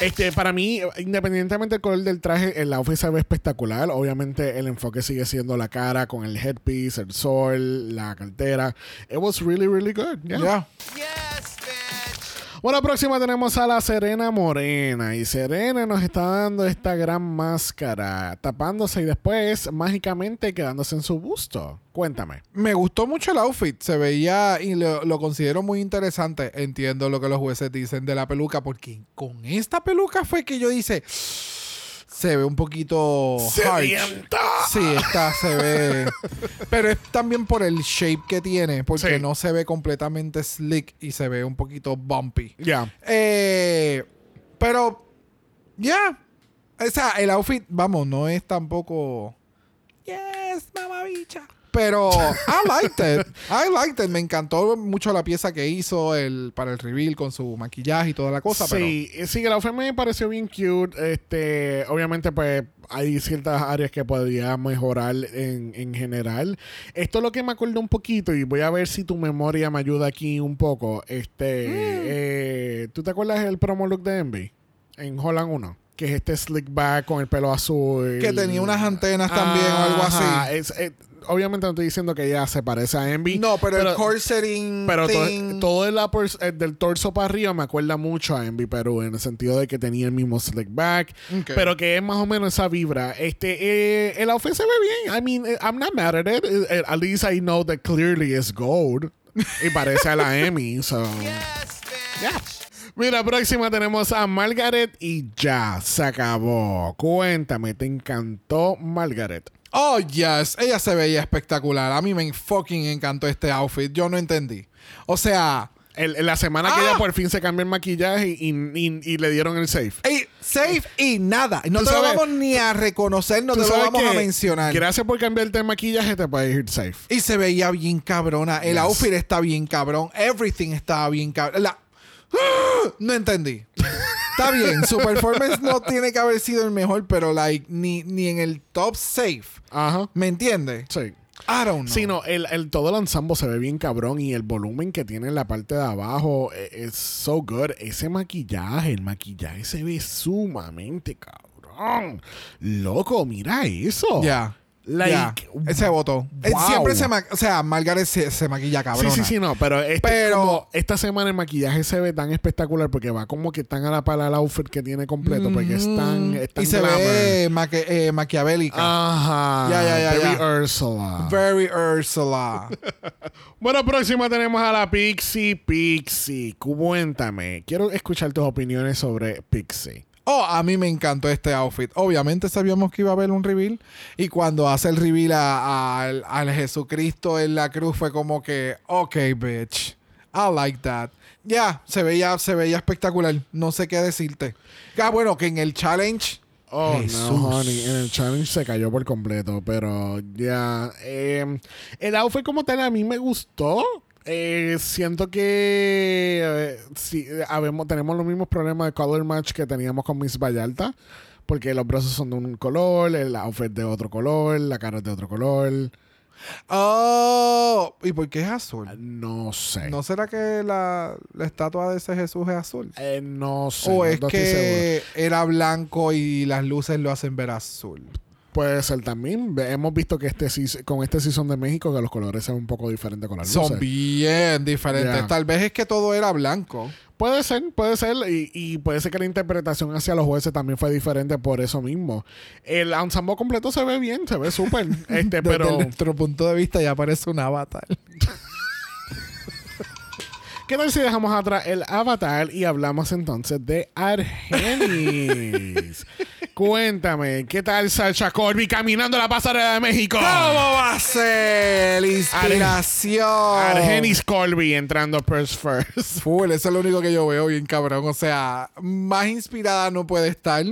Este, para mí, independientemente del color del traje, el outfit se ve espectacular. Obviamente, el enfoque sigue siendo la cara con el headpiece, el sol, la cartera. It was really, really good. Yeah. Ya. Bueno, próxima tenemos a la Serena Morena. Y Serena nos está dando esta gran máscara, tapándose y después mágicamente quedándose en su busto. Cuéntame. Me gustó mucho el outfit. Se veía y lo, lo considero muy interesante. Entiendo lo que los jueces dicen de la peluca, porque con esta peluca fue que yo dice. Se ve un poquito. harsh. ¡Sedienta! Sí, esta se ve. Pero es también por el shape que tiene, porque Sí. no se ve completamente slick y se ve un poquito bumpy. Ya. Eh, pero, ya. O sea, el outfit, vamos, no es tampoco. Yes, mamabicha. Pero I liked it. I liked it. Me encantó mucho la pieza que hizo el, para el reveal con su maquillaje y toda la cosa. Sí, eh, sí, el outfit me pareció bien cute. Este, obviamente, pues hay ciertas áreas que podría mejorar en, en general. Esto es lo que me acuerdo un poquito y voy a ver si tu memoria me ayuda aquí un poco. Este, Mm. eh, ¿tú te acuerdas del promo look de Envy en Holland 1? Que es este slick back con el pelo azul. Que tenía unas antenas también o algo así. es- eh, obviamente no estoy diciendo que ella se parece a Envy. No, pero, el corsetting. Pero thing- todo el upper- eh, del torso para arriba me acuerda mucho a Envy Perú en el sentido de que tenía el mismo slick back, Ok. pero que es más o menos esa vibra. Este, eh, el outfit se ve bien. I mean, eh, I'm not mad at it. At least I know that clearly it's gold y parece a la Emmy. So. Yeah. Mira, próxima tenemos a Margaret y ya se acabó. Cuéntame, ¿te encantó Margaret? Oh, yes. Ella se veía espectacular. A mí me fucking encantó este outfit. Yo no entendí. O sea, El- la semana que Ah. ella por fin se cambió el maquillaje y, y- y le dieron el safe. ey, Safe y nada. No te lo vamos ni a reconocer, no te lo vamos a mencionar. Gracias por cambiarte el maquillaje, te puedes ir safe. Y se veía bien cabrona. El Yes. outfit está bien cabrón. Everything estaba bien cabrón. La- No entendí. Está bien, su performance no tiene que haber sido el mejor, pero like ni, ni en el top safe. Ajá. ¿Me entiendes? Sí. I don't know. Sí, no, el, el- todo el ensamble se ve bien cabrón y el volumen que tiene en la parte de abajo e- es so good. Ese maquillaje, el maquillaje se ve sumamente cabrón. Loco, mira eso. Ya. Like, ya. Ese voto. Wow. Siempre se ma- O sea, Margaret se, se maquilla cabrón. Sí, sí, sí, no, pero, este, Pero- como esta semana el maquillaje se ve tan espectacular porque va como que tan a la pala el outfit que tiene completo porque es tan, es tan Y se ve maque- eh, maquiavélica. Ajá. Ya, ya, ya, Very. Ursula. Very Ursula. Bueno, próxima tenemos a la Pixie Pixie. Cuéntame, quiero escuchar tus opiniones sobre Pixie. Oh, a mí me encantó este outfit. Obviamente sabíamos que iba a haber un reveal. Y cuando hace el reveal a- a- al, al Jesucristo en la cruz fue como que, ok, bitch. I like that. Ya, se veía, se veía espectacular. No sé qué decirte. Ah, bueno, que en el challenge. Oh, Jesús. no, honey. En el challenge se cayó por completo, pero ya. eh, el outfit como tal a mí me gustó. Eh, siento que sí, habemos, tenemos los mismos problemas de color match que teníamos con Miss Vallarta. Porque los brazos son de un color, el outfit de otro color, la cara es de otro color. Oh, ¿y por qué es azul? No sé. ¿No será que la, la estatua de ese Jesús es azul? Eh, no sé. ¿O no- es no que era blanco y las luces lo hacen ver azul? Puede ser también. Hemos visto que este con este season de México que los colores son un poco diferentes con las Son luces. bien diferentes. Tal vez es que todo era blanco. Puede ser, puede ser. Y, y puede ser que la interpretación hacia los jueces también fue diferente por eso mismo. El ensamble completo se ve bien, se ve súper. este, pero. Desde nuestro punto de vista ya parece un avatar. ¿Qué tal si dejamos atrás el avatar y hablamos entonces de Argenis? Cuéntame, ¿qué tal Sacha Corby caminando la pasarela de México? ¿Cómo va a ser? Inspiración. Argenis Colby entrando first first. Full, eso es lo único que yo veo bien cabrón. O sea, más inspirada no puede estar.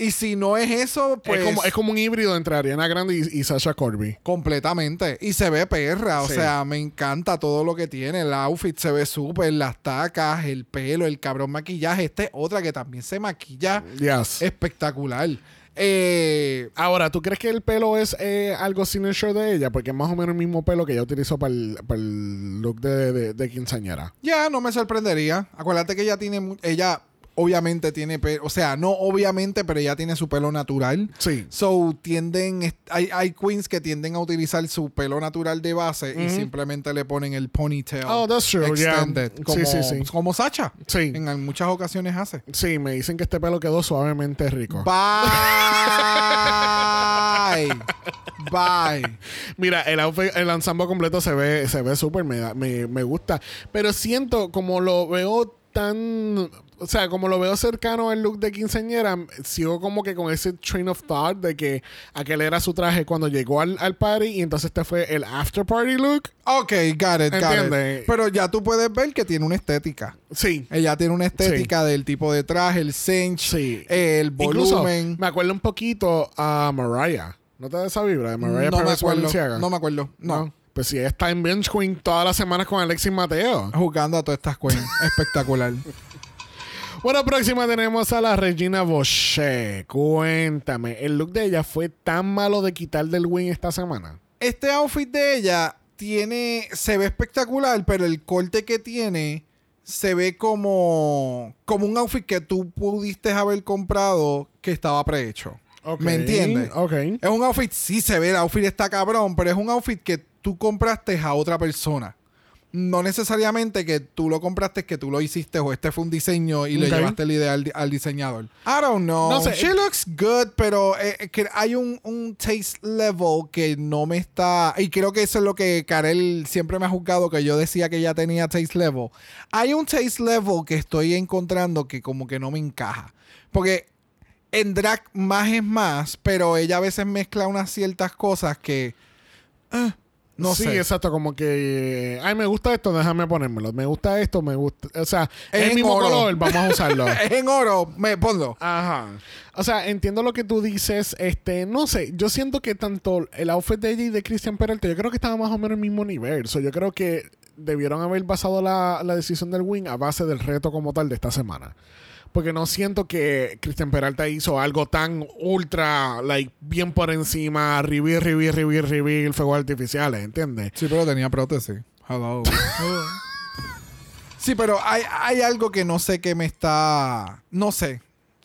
Y si no es eso, pues... es, como, es como un híbrido entre Ariana Grande y, y Sasha Corby. Completamente. Y se ve perra. O Sí. sea, me encanta todo lo que tiene. El outfit se ve súper. Las tacas, el pelo, el cabrón maquillaje. Esta es otra que también se maquilla Yes. espectacular. Eh, Ahora, ¿tú crees que el pelo es eh, algo signature de ella? Porque es más o menos el mismo pelo que ella utilizó para el, look de, de, de quinceañera. ya no me sorprendería. Acuérdate que ella tiene. Ella obviamente tiene pelo. O sea, no obviamente, pero ella tiene su pelo natural. Sí. So tienden, hay, hay queens que tienden a utilizar su pelo natural de base y simplemente le ponen el ponytail Oh, that's true, extended, Sí, como, sí, sí. como Sacha. Sí. En muchas ocasiones hace. Sí, me dicen que este pelo quedó suavemente rico. Bye. Bye. Mira, el outfit, el ensamble completo se ve, se ve súper, me, da- me, me gusta. Pero siento, como lo veo tan. O sea, como lo veo cercano al look de quinceañera, sigo como que con ese train of thought de que aquel era su traje cuando llegó al, al party y entonces este fue el after party look. Ok, got it, got it. Pero ya tú puedes ver que tiene una estética. Sí. Ella tiene una estética del tipo de traje, el cinch, Sí. el Incluso, volumen. me acuerdo un poquito a Mariah. ¿No te da esa vibra de Mariah no me acuerdo. No me acuerdo. No. Pues si ella está en Bench Queen todas las semanas con Alexis Mateo. Jugando a todas estas queens. Espectacular. Bueno, próxima tenemos a la Regina Boucher. Cuéntame, ¿el look de ella fue tan malo de quitar del win esta semana? Este outfit de ella tiene. Se ve espectacular, pero el corte que tiene se ve como. como un outfit que tú pudiste haber comprado que estaba prehecho. ¿Me entiendes? Ok. Es un outfit, sí se ve, el outfit está cabrón, pero es un outfit que tú compraste a otra persona. No necesariamente que tú lo compraste, que tú lo hiciste o este fue un diseño y le Ok. llevaste la idea al, di- al diseñador. I don't know. No sé. She looks good, pero eh, eh, que hay un, un taste level que no me está... Y creo que eso es lo que Karel siempre me ha juzgado, que yo decía que ella tenía taste level. Hay un taste level que estoy encontrando que como que no me encaja. Porque en drag más es más, pero ella a veces mezcla unas ciertas cosas que... No sí, sé. exacto, como que, ay, me gusta esto, déjame ponérmelo. Me gusta esto, me gusta, o sea, Es es el en mismo oro. color, vamos a usarlo. Es en oro, me ponlo. Ajá. O sea, entiendo lo que tú dices. Este, no sé, yo siento que tanto el outfit de ella y de Christian Peralta, yo creo que estaba más o menos en el mismo nivel. So, yo creo que debieron haber basado la, la decisión del win a base del reto como tal de esta semana. Porque no siento que Christian Peralta hizo algo tan ultra, like, bien por encima, reveal, reveal, reveal, reveal, fuegos artificiales, ¿entiendes? Sí, pero tenía prótesis. Hello. sí, pero hay, hay algo que no sé que me está. No sé.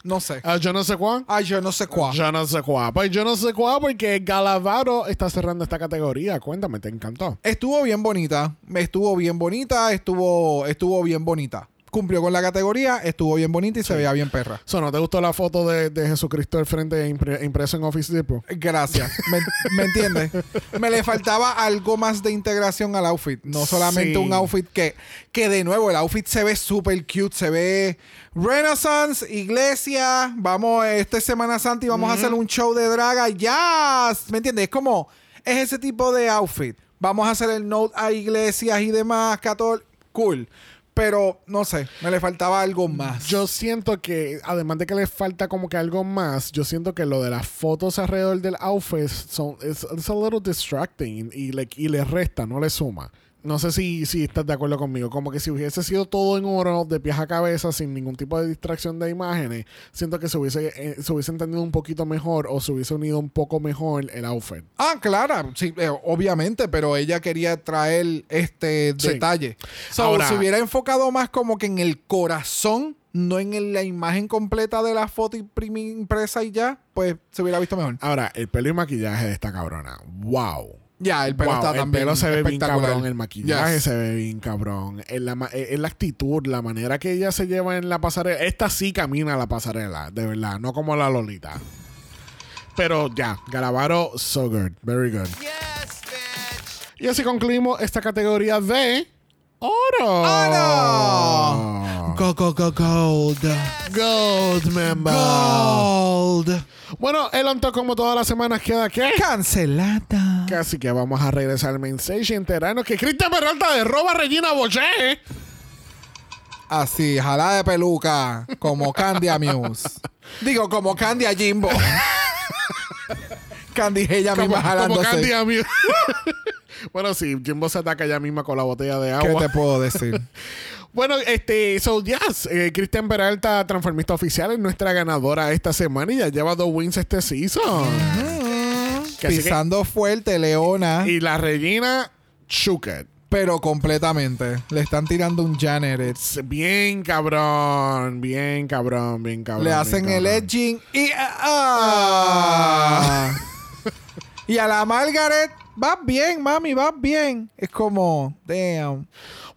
No sé. Ah, yo no sé cuál. Ay, yo no sé cuál. Yo no sé cuál. Pues yo no sé cuál porque Galavaro está cerrando esta categoría. Cuéntame, ¿te encantó? Estuvo bien bonita. Estuvo bien bonita. Estuvo, estuvo bien bonita. Cumplió con la categoría. Estuvo bien bonita y se veía bien perra. So, ¿No te gustó la foto de, de Jesucristo al frente impre- impreso en Office Depot? Gracias. ¿Me, me entiendes? Me le faltaba algo más de integración al outfit. No solamente Sí. un outfit que, que de nuevo, el outfit se ve súper cute. Se ve Renaissance, iglesia. Vamos, esta es Semana Santa y vamos a hacer un show de draga. Ya. ¿Me entiendes? Es como, es ese tipo de outfit. Vamos a hacer el note a iglesias y demás. Catol cool. Pero, no sé, me le faltaba algo más. Yo siento que, además de que le falta como que algo más, yo siento que lo de las fotos alrededor del outfit son, es a little distracting y, like, y le resta, no le suma. No sé si, si estás de acuerdo conmigo. Como que si hubiese sido todo en oro, de pies a cabeza, sin ningún tipo de distracción de imágenes, siento que se hubiese, eh, se hubiese entendido un poquito mejor o se hubiese unido un poco mejor el outfit. Ah, claro, sí, eh, obviamente, pero ella quería traer este Sí. detalle. So, Ahora- si hubiera enfocado más como que en el corazón, no en el- la imagen completa de la foto impresa y ya, pues se hubiera visto mejor. Ahora, el pelo y maquillaje de esta cabrona. ¡Wow! Ya, el pelo Wow, está el también pelo se ve bien espectacular. cabrón, el maquillaje Yes. se ve bien cabrón, en la, en la actitud, la manera que ella se lleva en la pasarela. Esta sí camina la pasarela, de verdad, no como la Lolita. Pero ya, Galavaro, so good, very good. Y así concluimos esta categoría de oro. ¡Oro! Go, go, go, gold. Gold member. Gold. Bueno, el onto como todas las semanas queda que Cancelada. Casi que vamos a regresar al main stage y enterarnos que Cristian Peralta derroba a Regina Boche. Así, jala de peluca, como Candy Amuse. Digo, como Candy a Jimbo. Candy ella Como, misma como jalándose. Candy a mí. bueno, sí, Jimbo se ataca ella misma con la botella de ¿Qué agua. te puedo decir? Bueno, este, so yes, eh, Cristian Peralta, transformista oficial, es nuestra ganadora esta semana y ya lleva dos wins este season. Que- Pisando fuerte, Leona. y la Regina Chuket. Pero completamente. Le están tirando un Janet. Bien cabrón, bien cabrón, bien cabrón. Le hacen el edging y. ¡ah! y a la Margaret, vas bien, mami, vas bien. Es como, damn.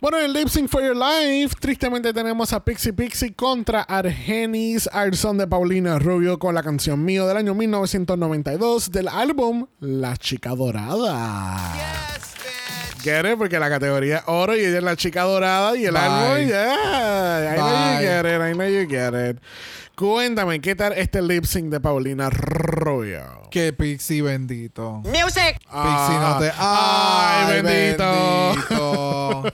Bueno, en Lip Sync for Your Life, tristemente tenemos a Pixie Pixie contra Argenis Arson de Paulina Rubio con la canción Mío del año 1992 del álbum La Chica Dorada. Get it? Porque la categoría es oro y ella es la chica dorada y el Bye. álbum, yeah. I know you get it, I know you get it. Cuéntame, ¿qué tal este lip sync de Paulina Rubio? Que Pixie bendito. Music. Pixie no te. Ah. Ay, ¡Ay, bendito. bendito!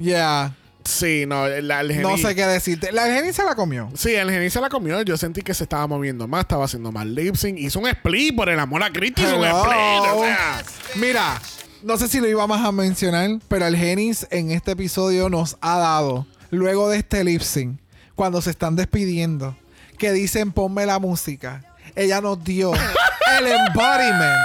yeah. Sí, no, la, el No sé qué decirte. La Jenny se la comió. Sí, el geni se la comió. Yo sentí que se estaba moviendo más, estaba haciendo más lip sync. Hizo un split por el amor a Cristo. Hizo un split. O sea, Mira, no sé si lo íbamos a mencionar, pero el Genis en este episodio nos ha dado, luego de este lip sync, cuando se están despidiendo, que dicen ponme la música. Ella nos dio el embodiment,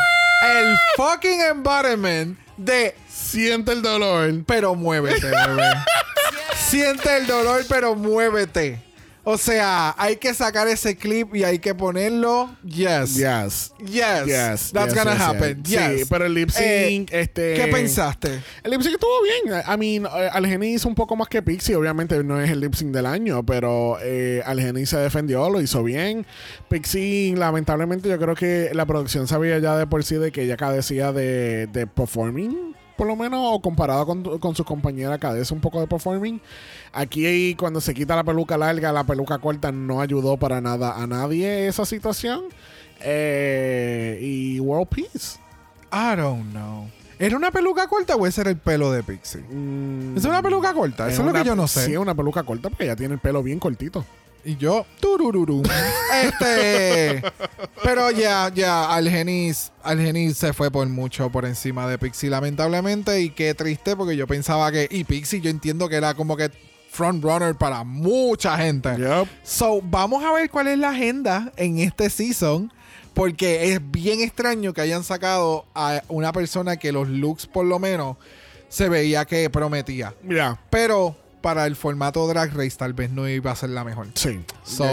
el fucking embodiment de siente el dolor. pero muévete, bebé. Siente el dolor, pero muévete. O sea, hay que sacar ese clip y hay que ponerlo. Yes. Yes. Yes. Yes. That's yes, gonna yes, happen. yes. Sí, pero el lip sync, Eh, este. ¿Qué pensaste? El lip sync estuvo bien. I mean, eh, Algeni hizo un poco más que Pixie. Obviamente no es el lip sync del año, pero eh, Algeni se defendió, lo hizo bien. Pixie, lamentablemente, yo creo que la producción sabía ya de por sí de que ella cadecía de, de performing. Por lo menos, o comparado con, con su compañera, cadece un poco de performing. Aquí, cuando se quita la peluca larga, la peluca corta no ayudó para nada a nadie esa situación. Eh, y World Peace. I don't know. ¿Era una peluca corta o ese era el pelo de Pixie? ¿Es una peluca corta? Eso es, lo que yo no sé. Sí, es una peluca corta porque ella tiene el pelo bien cortito. Y yo, turururu. este. Pero ya, ya, Algenis, Algenis se fue por mucho por encima de Pixie, lamentablemente. Y qué triste, porque yo pensaba que. Y Pixie, yo entiendo que era como que frontrunner para mucha gente. Yup. So, vamos a ver cuál es la agenda en este season. Porque es bien extraño que hayan sacado a una persona que los looks, por lo menos, se veía que prometía. Ya. Pero para el formato Drag Race, tal vez no iba a ser la mejor. Sí. So-.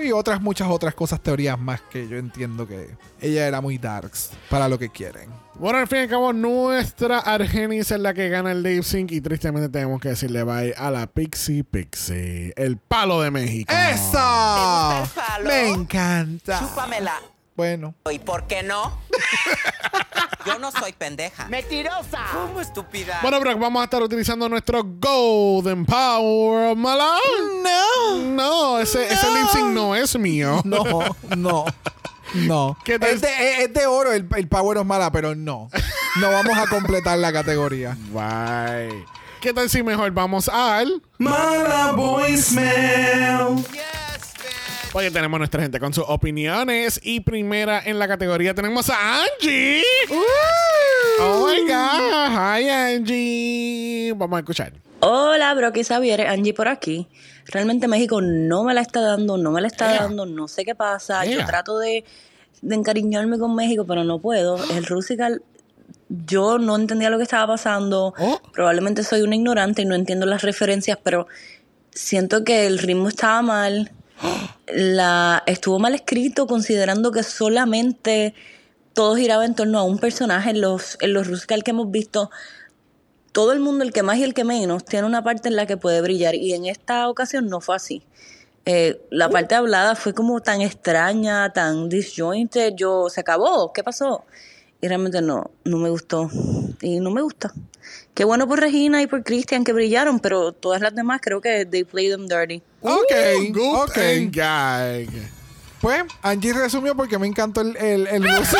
Y otras, muchas otras cosas, teorías más que yo entiendo que ella era muy darks para lo que quieren. Bueno, al fin y al cabo, nuestra Argenis es la que gana el lip sync y tristemente tenemos que decirle bye a la Pixie Pixie, el palo de México. ¡Esa! ¿Te gusta el palo? Me encanta. Chúpamela. Bueno, ¿Y por qué no? Yo no soy pendeja. ¡Mentirosa! ¿Cómo estúpida? Bueno, pero vamos a estar utilizando nuestro Golden Power Malone. no, No, ese, ese lip sync no es mío. no, no, no. ¿Qué tal? Es de, es- es de oro el, el Power of Mala, pero no. No vamos a completar la categoría. Bye. ¿Qué tal si mejor vamos al... Mala voicemail. Oye, tenemos nuestra gente con sus opiniones. Y primera en la categoría tenemos a Angie. Oh my God. Hi, Angie. Vamos a escuchar. Hola, Brock y Xavier, Angie por aquí. Realmente México no me la está dando, no me la está Yeah. dando, no sé qué pasa. Yeah. Yo trato de, de encariñarme con México, pero no puedo. El Rusical, yo no entendía lo que estaba pasando. Oh. Probablemente soy una ignorante y no entiendo las referencias, pero siento que el ritmo estaba mal. La, estuvo mal escrito considerando que solamente todo giraba en torno a un personaje en los, en los Rusical que hemos visto todo el mundo, el que más y el que menos, tiene una parte en la que puede brillar. Y en esta ocasión no fue así. Eh, la parte hablada fue como tan extraña, tan disjointed. Yo, se acabó, ¿qué pasó? Y realmente no, no me gustó. Y no me gusta. Qué bueno por Regina y por Christian que brillaron, pero todas las demás creo que they played them dirty. Ok, Uh, good ok. and gag. Pues Angie resumió porque me encantó el, el, el music.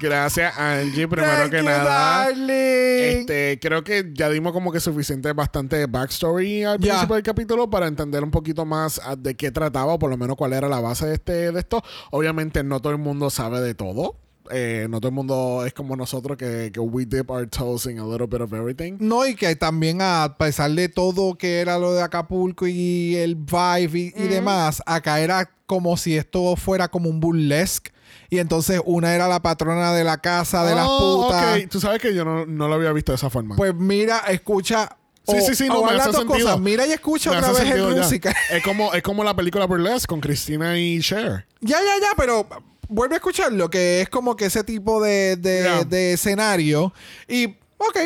Gracias, Angie. Primero Thank que you, nada. darling. Este, creo que ya dimos como que suficiente, bastante backstory al Ya. principio del capítulo para entender un poquito más ah, de qué trataba, o por lo menos cuál era la base de este, de esto. Obviamente no todo el mundo sabe de todo. Eh, no todo el mundo es como nosotros que, que we dip our toes in a little bit of everything. No, y que también a pesar de todo que era lo de Acapulco y el vibe y, y demás, acá era como si esto fuera como un burlesque. Y entonces una era la patrona de la casa de las Oh, putas. ok. Tú sabes que yo no, no lo había visto de esa forma. Pues mira, escucha. Sí, o- sí, sí, no, me las hace sentido. cosas. Mira y escucha Me otra vez el música. Es como, es como la película Burlesque con Cristina y Cher. Ya, ya, ya, pero vuelve a escucharlo, que es como que ese tipo de, de, de escenario. Y, ok.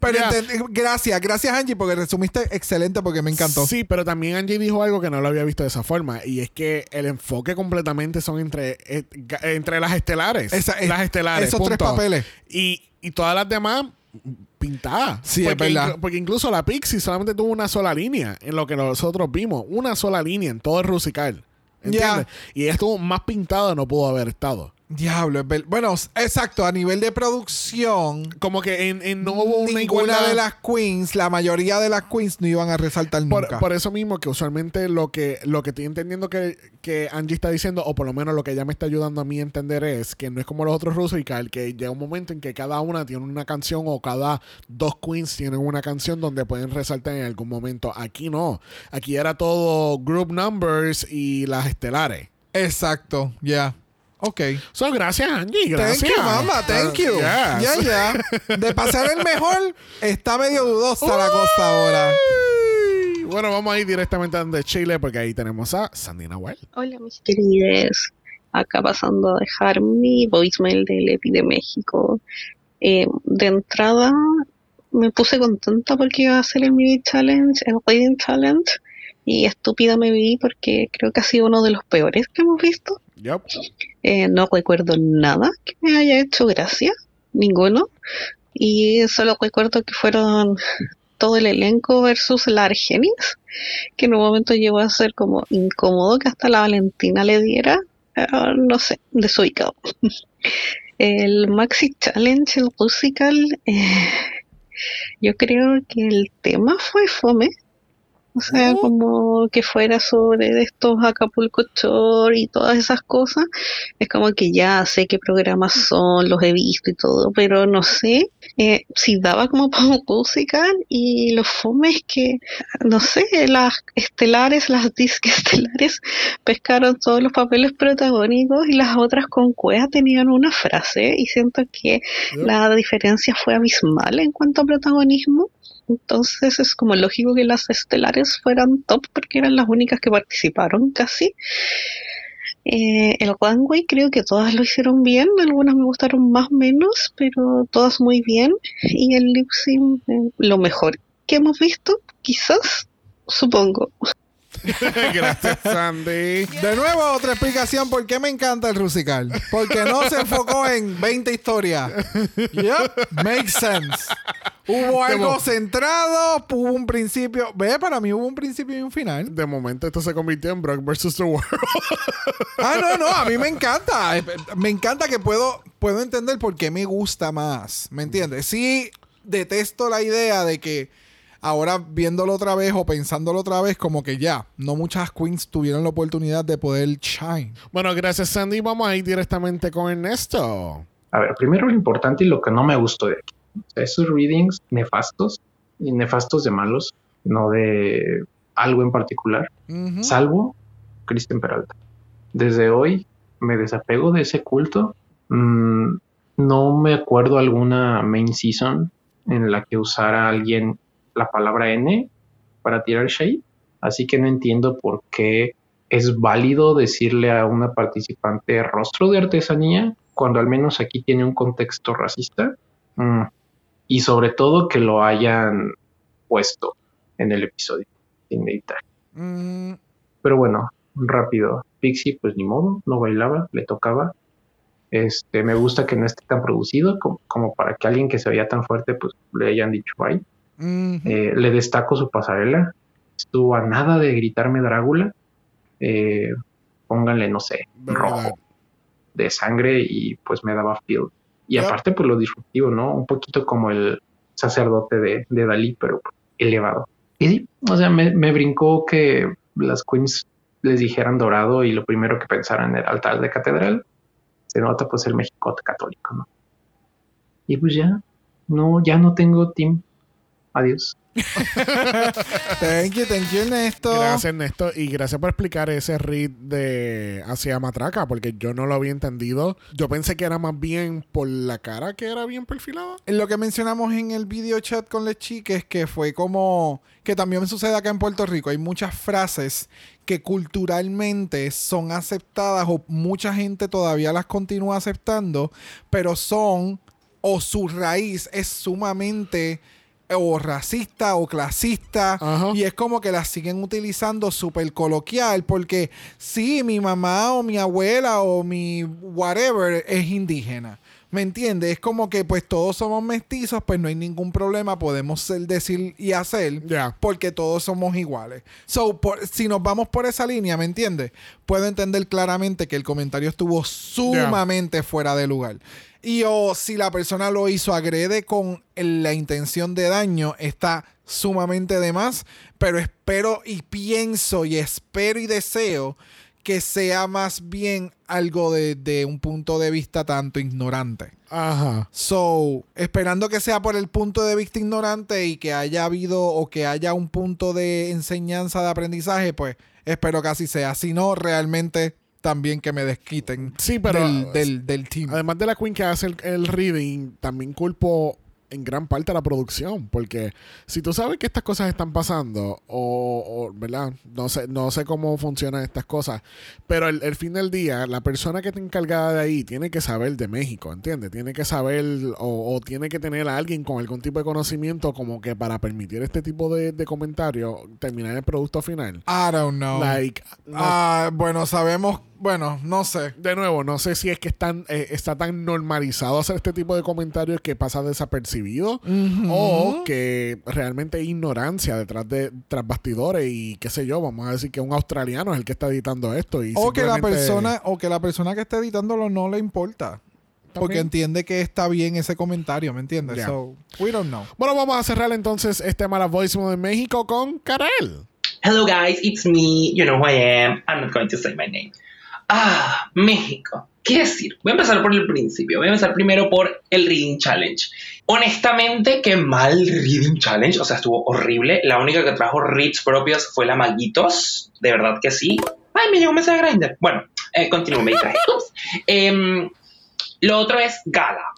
Pero gracias, gracias Angie, porque resumiste excelente porque me encantó. Sí, pero también Angie dijo algo que no lo había visto de esa forma. Y es que el enfoque completamente son entre, eh, entre las estelares. Esa- es- las estelares. esos tres papeles. Y, y todas las demás pintadas. Sí, es porque, verdad. inclu- porque incluso la Pixie solamente tuvo una sola línea en lo que nosotros vimos. Una sola línea en todo el Rusical. ¿Entiendes? Y ella estuvo más pintada, no pudo haber estado. Diablo, Bueno, exacto, a nivel de producción, Como que en, en no hubo una ninguna igualdad. de las queens, la mayoría de las queens no iban a resaltar nunca. por eso mismo que usualmente lo que lo que estoy entendiendo que, que Angie está diciendo, o por lo menos lo que ella me está ayudando a mí a entender es que no es como los otros Rusical, que llega un momento en que cada una tiene una canción o cada dos queens tienen una canción donde pueden resaltar en algún momento. Aquí no. Aquí era todo group numbers y las estelares. Exacto, ya. Ok. So, gracias, Angie. Gracias. Thank you, mamá, thank you. Uh, yes. Ya, ya. De pasar el mejor, está medio dudosa la cosa ahora. Bueno, vamos a ir directamente a donde Chile porque ahí tenemos a Sandy Nahuel. Hola mis querides, acá pasando a dejar mi voicemail del EPI de México. Eh, de entrada me puse contenta porque iba a hacer el Mini Challenge, el Reading Challenge, y estúpida me vi porque creo que ha sido uno de los peores que hemos visto. Eh, no recuerdo nada que me haya hecho gracia, ninguno. Y solo recuerdo que fueron todo el elenco versus la Argenis, que en un momento llegó a ser como incómodo que hasta la Valentina le diera, eh, no sé, desubicado. El Maxi Challenge, el musical, eh, yo creo que el tema fue fome. O sea, como que fuera sobre estos Acapulco Shore y todas esas cosas. Es como que ya sé qué programas son, los he visto y todo, pero no sé eh, si daba como musical. Y lo fome es que, no sé, las estelares, las disques estelares pescaron todos los papeles protagónicos y las otras con cueva tenían una frase. Y siento que la diferencia fue abismal en cuanto a protagonismo. Entonces es como lógico que las estelares fueran top porque eran las únicas que participaron casi. Eh, el One Way creo que todas lo hicieron bien, algunas me gustaron más o menos, pero todas muy bien. Y el lip sync, eh, lo mejor que hemos visto, quizás, supongo. Gracias, Sandy. De nuevo, otra explicación por qué me encanta el Rusical. Porque no se enfocó en 20 historias. Yep, makes sense. Hubo algo centrado, hubo un principio. Ve, para mí hubo un principio y un final. De momento esto se convirtió en Brock vs. The World. Ah, no, no, a mí me encanta. Me encanta que puedo, puedo entender por qué me gusta más. ¿Me entiendes? Sí, detesto la idea de que ahora viéndolo otra vez o pensándolo otra vez, como que ya, no muchas queens tuvieron la oportunidad de poder shine. bueno, gracias, Sandy. Vamos a ir directamente con Ernesto. A ver, primero lo importante y lo que no me gustó de aquí. Esos readings nefastos, y nefastos de malos, no de algo en particular, salvo Kristen Peralta. Desde hoy me desapego de ese culto. Mm, no me acuerdo alguna main season en la que usara alguien la palabra N para tirar shade. Así que no entiendo por qué es válido decirle a una participante rostro de artesanía cuando al menos aquí tiene un contexto racista. Mm. Y sobre todo que lo hayan puesto en el episodio sin editar. Mm, Pero bueno, rápido. Pixie, pues ni modo, no bailaba, le tocaba. Este, me gusta que no esté tan producido como, como para que alguien que se veía tan fuerte, pues le hayan dicho bye. Ujú. Eh, le destaco su pasarela. Estuvo a nada de gritarme Drácula. Eh, pónganle, no sé, Verdad. rojo de sangre y pues me daba feel. Y aparte, pues lo disruptivo, ¿no? Un poquito como el sacerdote de, de Dalí, pero elevado. Y sí, o sea, me, me brincó que las queens les dijeran dorado y lo primero que pensaran era altar de catedral. Se nota pues el México católico, ¿no? Y pues ya, no, ya no tengo team. Adiós. Thank you, thank you, Ernesto. Gracias, Ernesto. Y gracias por explicar ese read de hacia Matraca, porque yo no lo había entendido. Yo pensé que era más bien por la cara que era bien perfilada. Lo que mencionamos en el video chat con las chiques, que fue como que también sucede acá en Puerto Rico. Hay muchas frases que culturalmente son aceptadas o mucha gente todavía las continúa aceptando, pero son o su raíz es sumamente o racista o clasista Ajá. y es como que las siguen utilizando súper coloquial porque sí, mi mamá o mi abuela o mi whatever es indígena. ¿Me entiendes? Es como que pues todos somos mestizos, pues no hay ningún problema, podemos ser, decir y hacer porque todos somos iguales. So, por- si nos vamos por esa línea, ¿me entiendes? Puedo entender claramente que el comentario estuvo sumamente fuera de lugar. Y o si la persona lo hizo agrede con la intención de daño, está sumamente de más. Pero espero y pienso y espero y deseo que sea más bien algo de, de un punto de vista tanto ignorante. Ajá. So, esperando que sea por el punto de vista ignorante y que haya habido o que haya un punto de enseñanza, de aprendizaje, pues espero que así sea. Si no, realmente también que me desquiten Sí, pero- del, del, del team. Además de la Queen que hace el, el reading, también culpo en gran parte a la producción, porque si tú sabes que estas cosas están pasando, o, o, ¿verdad? No sé, no sé cómo funcionan estas cosas, pero el, el fin del día, la persona que está encargada de ahí tiene que saber de México, ¿entiendes? Tiene que saber o, o tiene que tener a alguien con algún tipo de conocimiento como que para permitir este tipo de, de comentarios terminar el producto final. I don't know. Like, no Ah, bueno, sabemos, bueno, no sé. de nuevo, no sé si es que están, eh, está tan normalizado hacer este tipo de comentarios que pasa desapercibido o que realmente hay ignorancia detrás de tras bastidores y qué sé yo, vamos a decir que un australiano es el que está editando esto y O que la persona, o que la persona que está editándolo no le importa. porque entiende que está bien ese comentario, ¿me entiendes? Yeah. So, we don't know. Bueno, vamos a cerrar entonces este mala de México con Karel. Hello guys, it's me. You know who I am. I'm not going to say my name. Ah, México. ¿Qué decir? Voy a empezar por el principio. Voy a empezar primero por el Reading Challenge. Honestamente, qué mal Reading Challenge. O sea, estuvo horrible. La única que trajo reads propios fue la Maguitos. De verdad que sí. Ay, me llegó un mensaje de Grindr. Bueno, eh, continúo, me. Em, lo otro es Gala.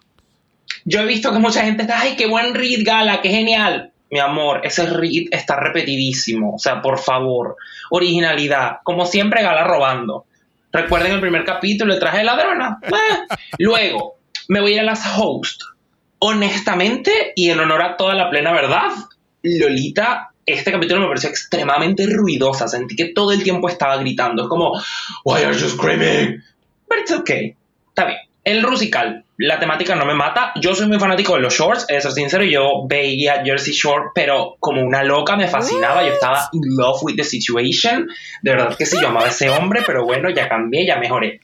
Yo he visto que mucha gente está, ay, qué buen read, Gala, qué genial. Mi amor, ese read está repetidísimo. O sea, por favor, originalidad. Como siempre, Gala robando. Recuerden el primer capítulo, le traje ladrona. Eh. Luego, me voy a las host. Honestamente, y en honor a toda la plena verdad, Lolita, este capítulo me pareció extremadamente ruidosa. Sentí que todo el tiempo estaba gritando. Es como, Why are you screaming? But it's okay. Está bien. El Rusical, la temática no me mata. Yo soy muy fanático de los shorts, de ser sincero. Yo veía Jersey Shore, pero como una loca me fascinaba. Yo estaba in love with the situation. De verdad que sí, yo amaba a ese hombre, pero bueno, ya cambié, ya mejoré.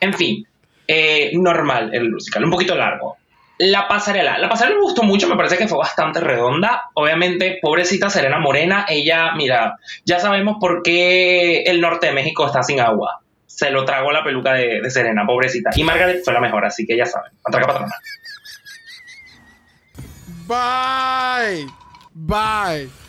En fin, eh, normal el Rusical, un poquito largo. La pasarela. La pasarela me gustó mucho, me parece que fue bastante redonda. Obviamente, pobrecita Serena Morena, ella, mira, ya sabemos por qué el norte de México está sin agua. Se lo tragó la peluca de, Serena, pobrecita. Y Margaret fue la mejor, así que ya saben. Atraca patrona. Bye. Bye.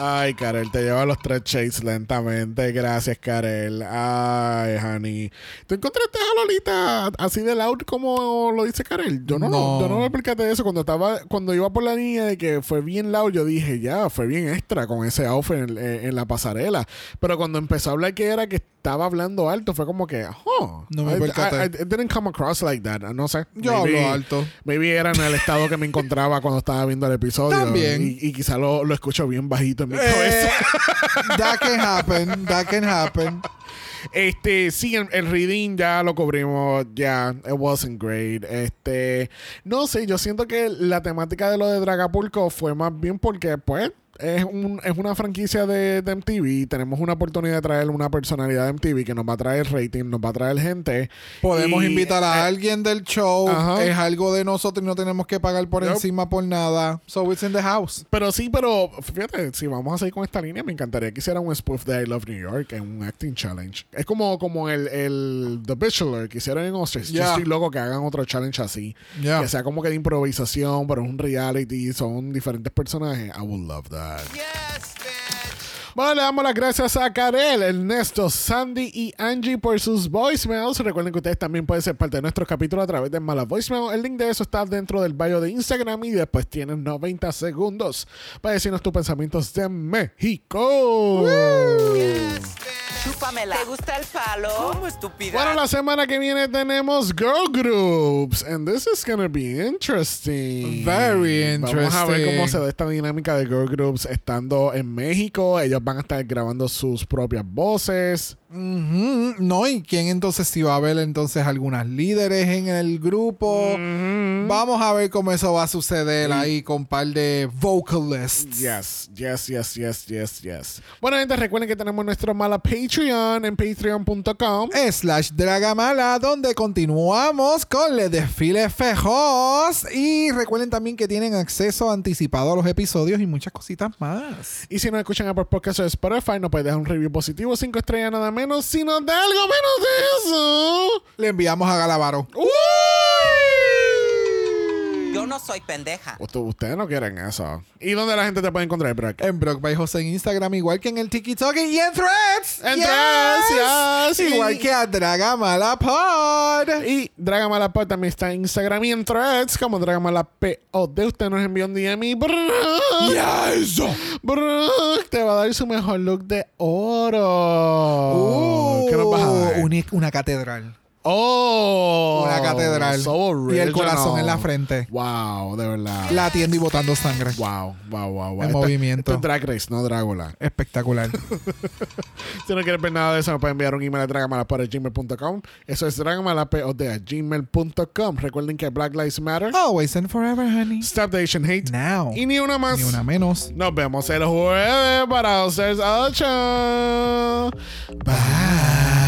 Ay, Karel, te lleva los tres shades lentamente. Gracias, Karel. Ay, honey. ¿Tú encontraste a Lolita así de loud como lo dice Karel? Yo no, No. yo no me explicaste de eso. Cuando estaba, cuando iba por la línea de que fue bien loud, yo dije, ya, fue bien extra con ese outfit en, en- en la pasarela. Pero cuando empezó a hablar que era que estaba hablando alto, fue como que, oh. No me I- percaté. I- I- it didn't come across like that. No sé. Yo hablo alto. Maybe era en el estado que me encontraba cuando estaba viendo el episodio. También. Y, y quizá lo, lo escucho bien bajito en mi Eh, cabeza. that can happen. That can happen. Este, sí, el, el reading ya lo cubrimos, ya, it wasn't great. Este, no sé, yo siento que la temática de lo de Dragapulco fue más bien porque, pues, es, un, es una franquicia de, de MTV. Tenemos una oportunidad de traer una personalidad de MTV que nos va a traer rating, nos va a traer gente. Podemos Y, invitar a eh, alguien del show. Ajá. Es algo de nosotros y no tenemos que pagar por encima por nada. So it's in the house. Pero sí, pero fíjate, si vamos a seguir con esta línea, me encantaría que hiciera un spoof de I Love New York en un acting challenge. Es como, como el, el The Bachelor que hicieron en Ostrich. Yo Yeah. estoy loco que hagan otro challenge así. Yeah. Que sea como que de improvisación, pero es un reality, son diferentes personajes. I would love that. Yes. Bueno, le damos las gracias a Karel, Ernesto, Sandy y Angie por sus voicemails. Recuerden que ustedes también pueden ser parte de nuestros capítulos a través de Mala Voicemail. El link de eso está dentro del bio de Instagram y después tienen 90 segundos para decirnos tus pensamientos de México. Chúpamela. ¿Te gusta el palo? ¿Cómo estúpida? Bueno, la semana que viene tenemos girl groups. And this is gonna be interesting. Very Vamos a ver interesting. cómo se da esta dinámica de girl groups estando en México. Ellos van a estar grabando sus propias voces. No, y quién entonces si va a haber entonces algunas líderes en el grupo. Vamos a ver cómo eso va a suceder ahí con un par de vocalists. Yes, yes, yes, yes, yes, yes. Bueno, gente, recuerden que tenemos nuestro mala Patreon en patreon.com. Slash Dragamala, donde continuamos con el desfile fejos. Y recuerden también que tienen acceso anticipado a los episodios y muchas cositas más. Y si nos escuchan por podcast o Spotify, nos pueden dejar un review positivo, 5 estrellas nada menos. Si nos da algo menos de eso. Le enviamos a Galavaro. Yo no soy pendeja. Usted- Ustedes no quieren eso. ¿Y dónde la gente te puede encontrar, Brock? En Brock by José en Instagram, igual que en el TikTok y en Threads. En Threads, yes. Igual que a Dragamala Pod. Y Dragamalapod también está en Instagram y en Threads como Dragamalapod. Usted nos envió un DM y Brock, Yes. Brock te va a dar su mejor look de oro. Uh, ¿Qué nos vas a dar? Una, una catedral. Oh, una catedral. so y el corazón en la frente. Wow, de verdad. Latiendo y botando sangre. Wow, wow, wow, wow. En Esto- movimiento. Esto es Drag Race, no Drácula. Espectacular. Si no quieres ver nada de eso, me pueden enviar un email a dragamalapod.gmail.com. Eso es dragamalapod.gmail.com. Recuerden que Black Lives Matter. Always and forever, honey. Stop the Asian Hate. Now. Y ni una más. Ni una menos. Nos vemos el jueves para hacer 8. Bye.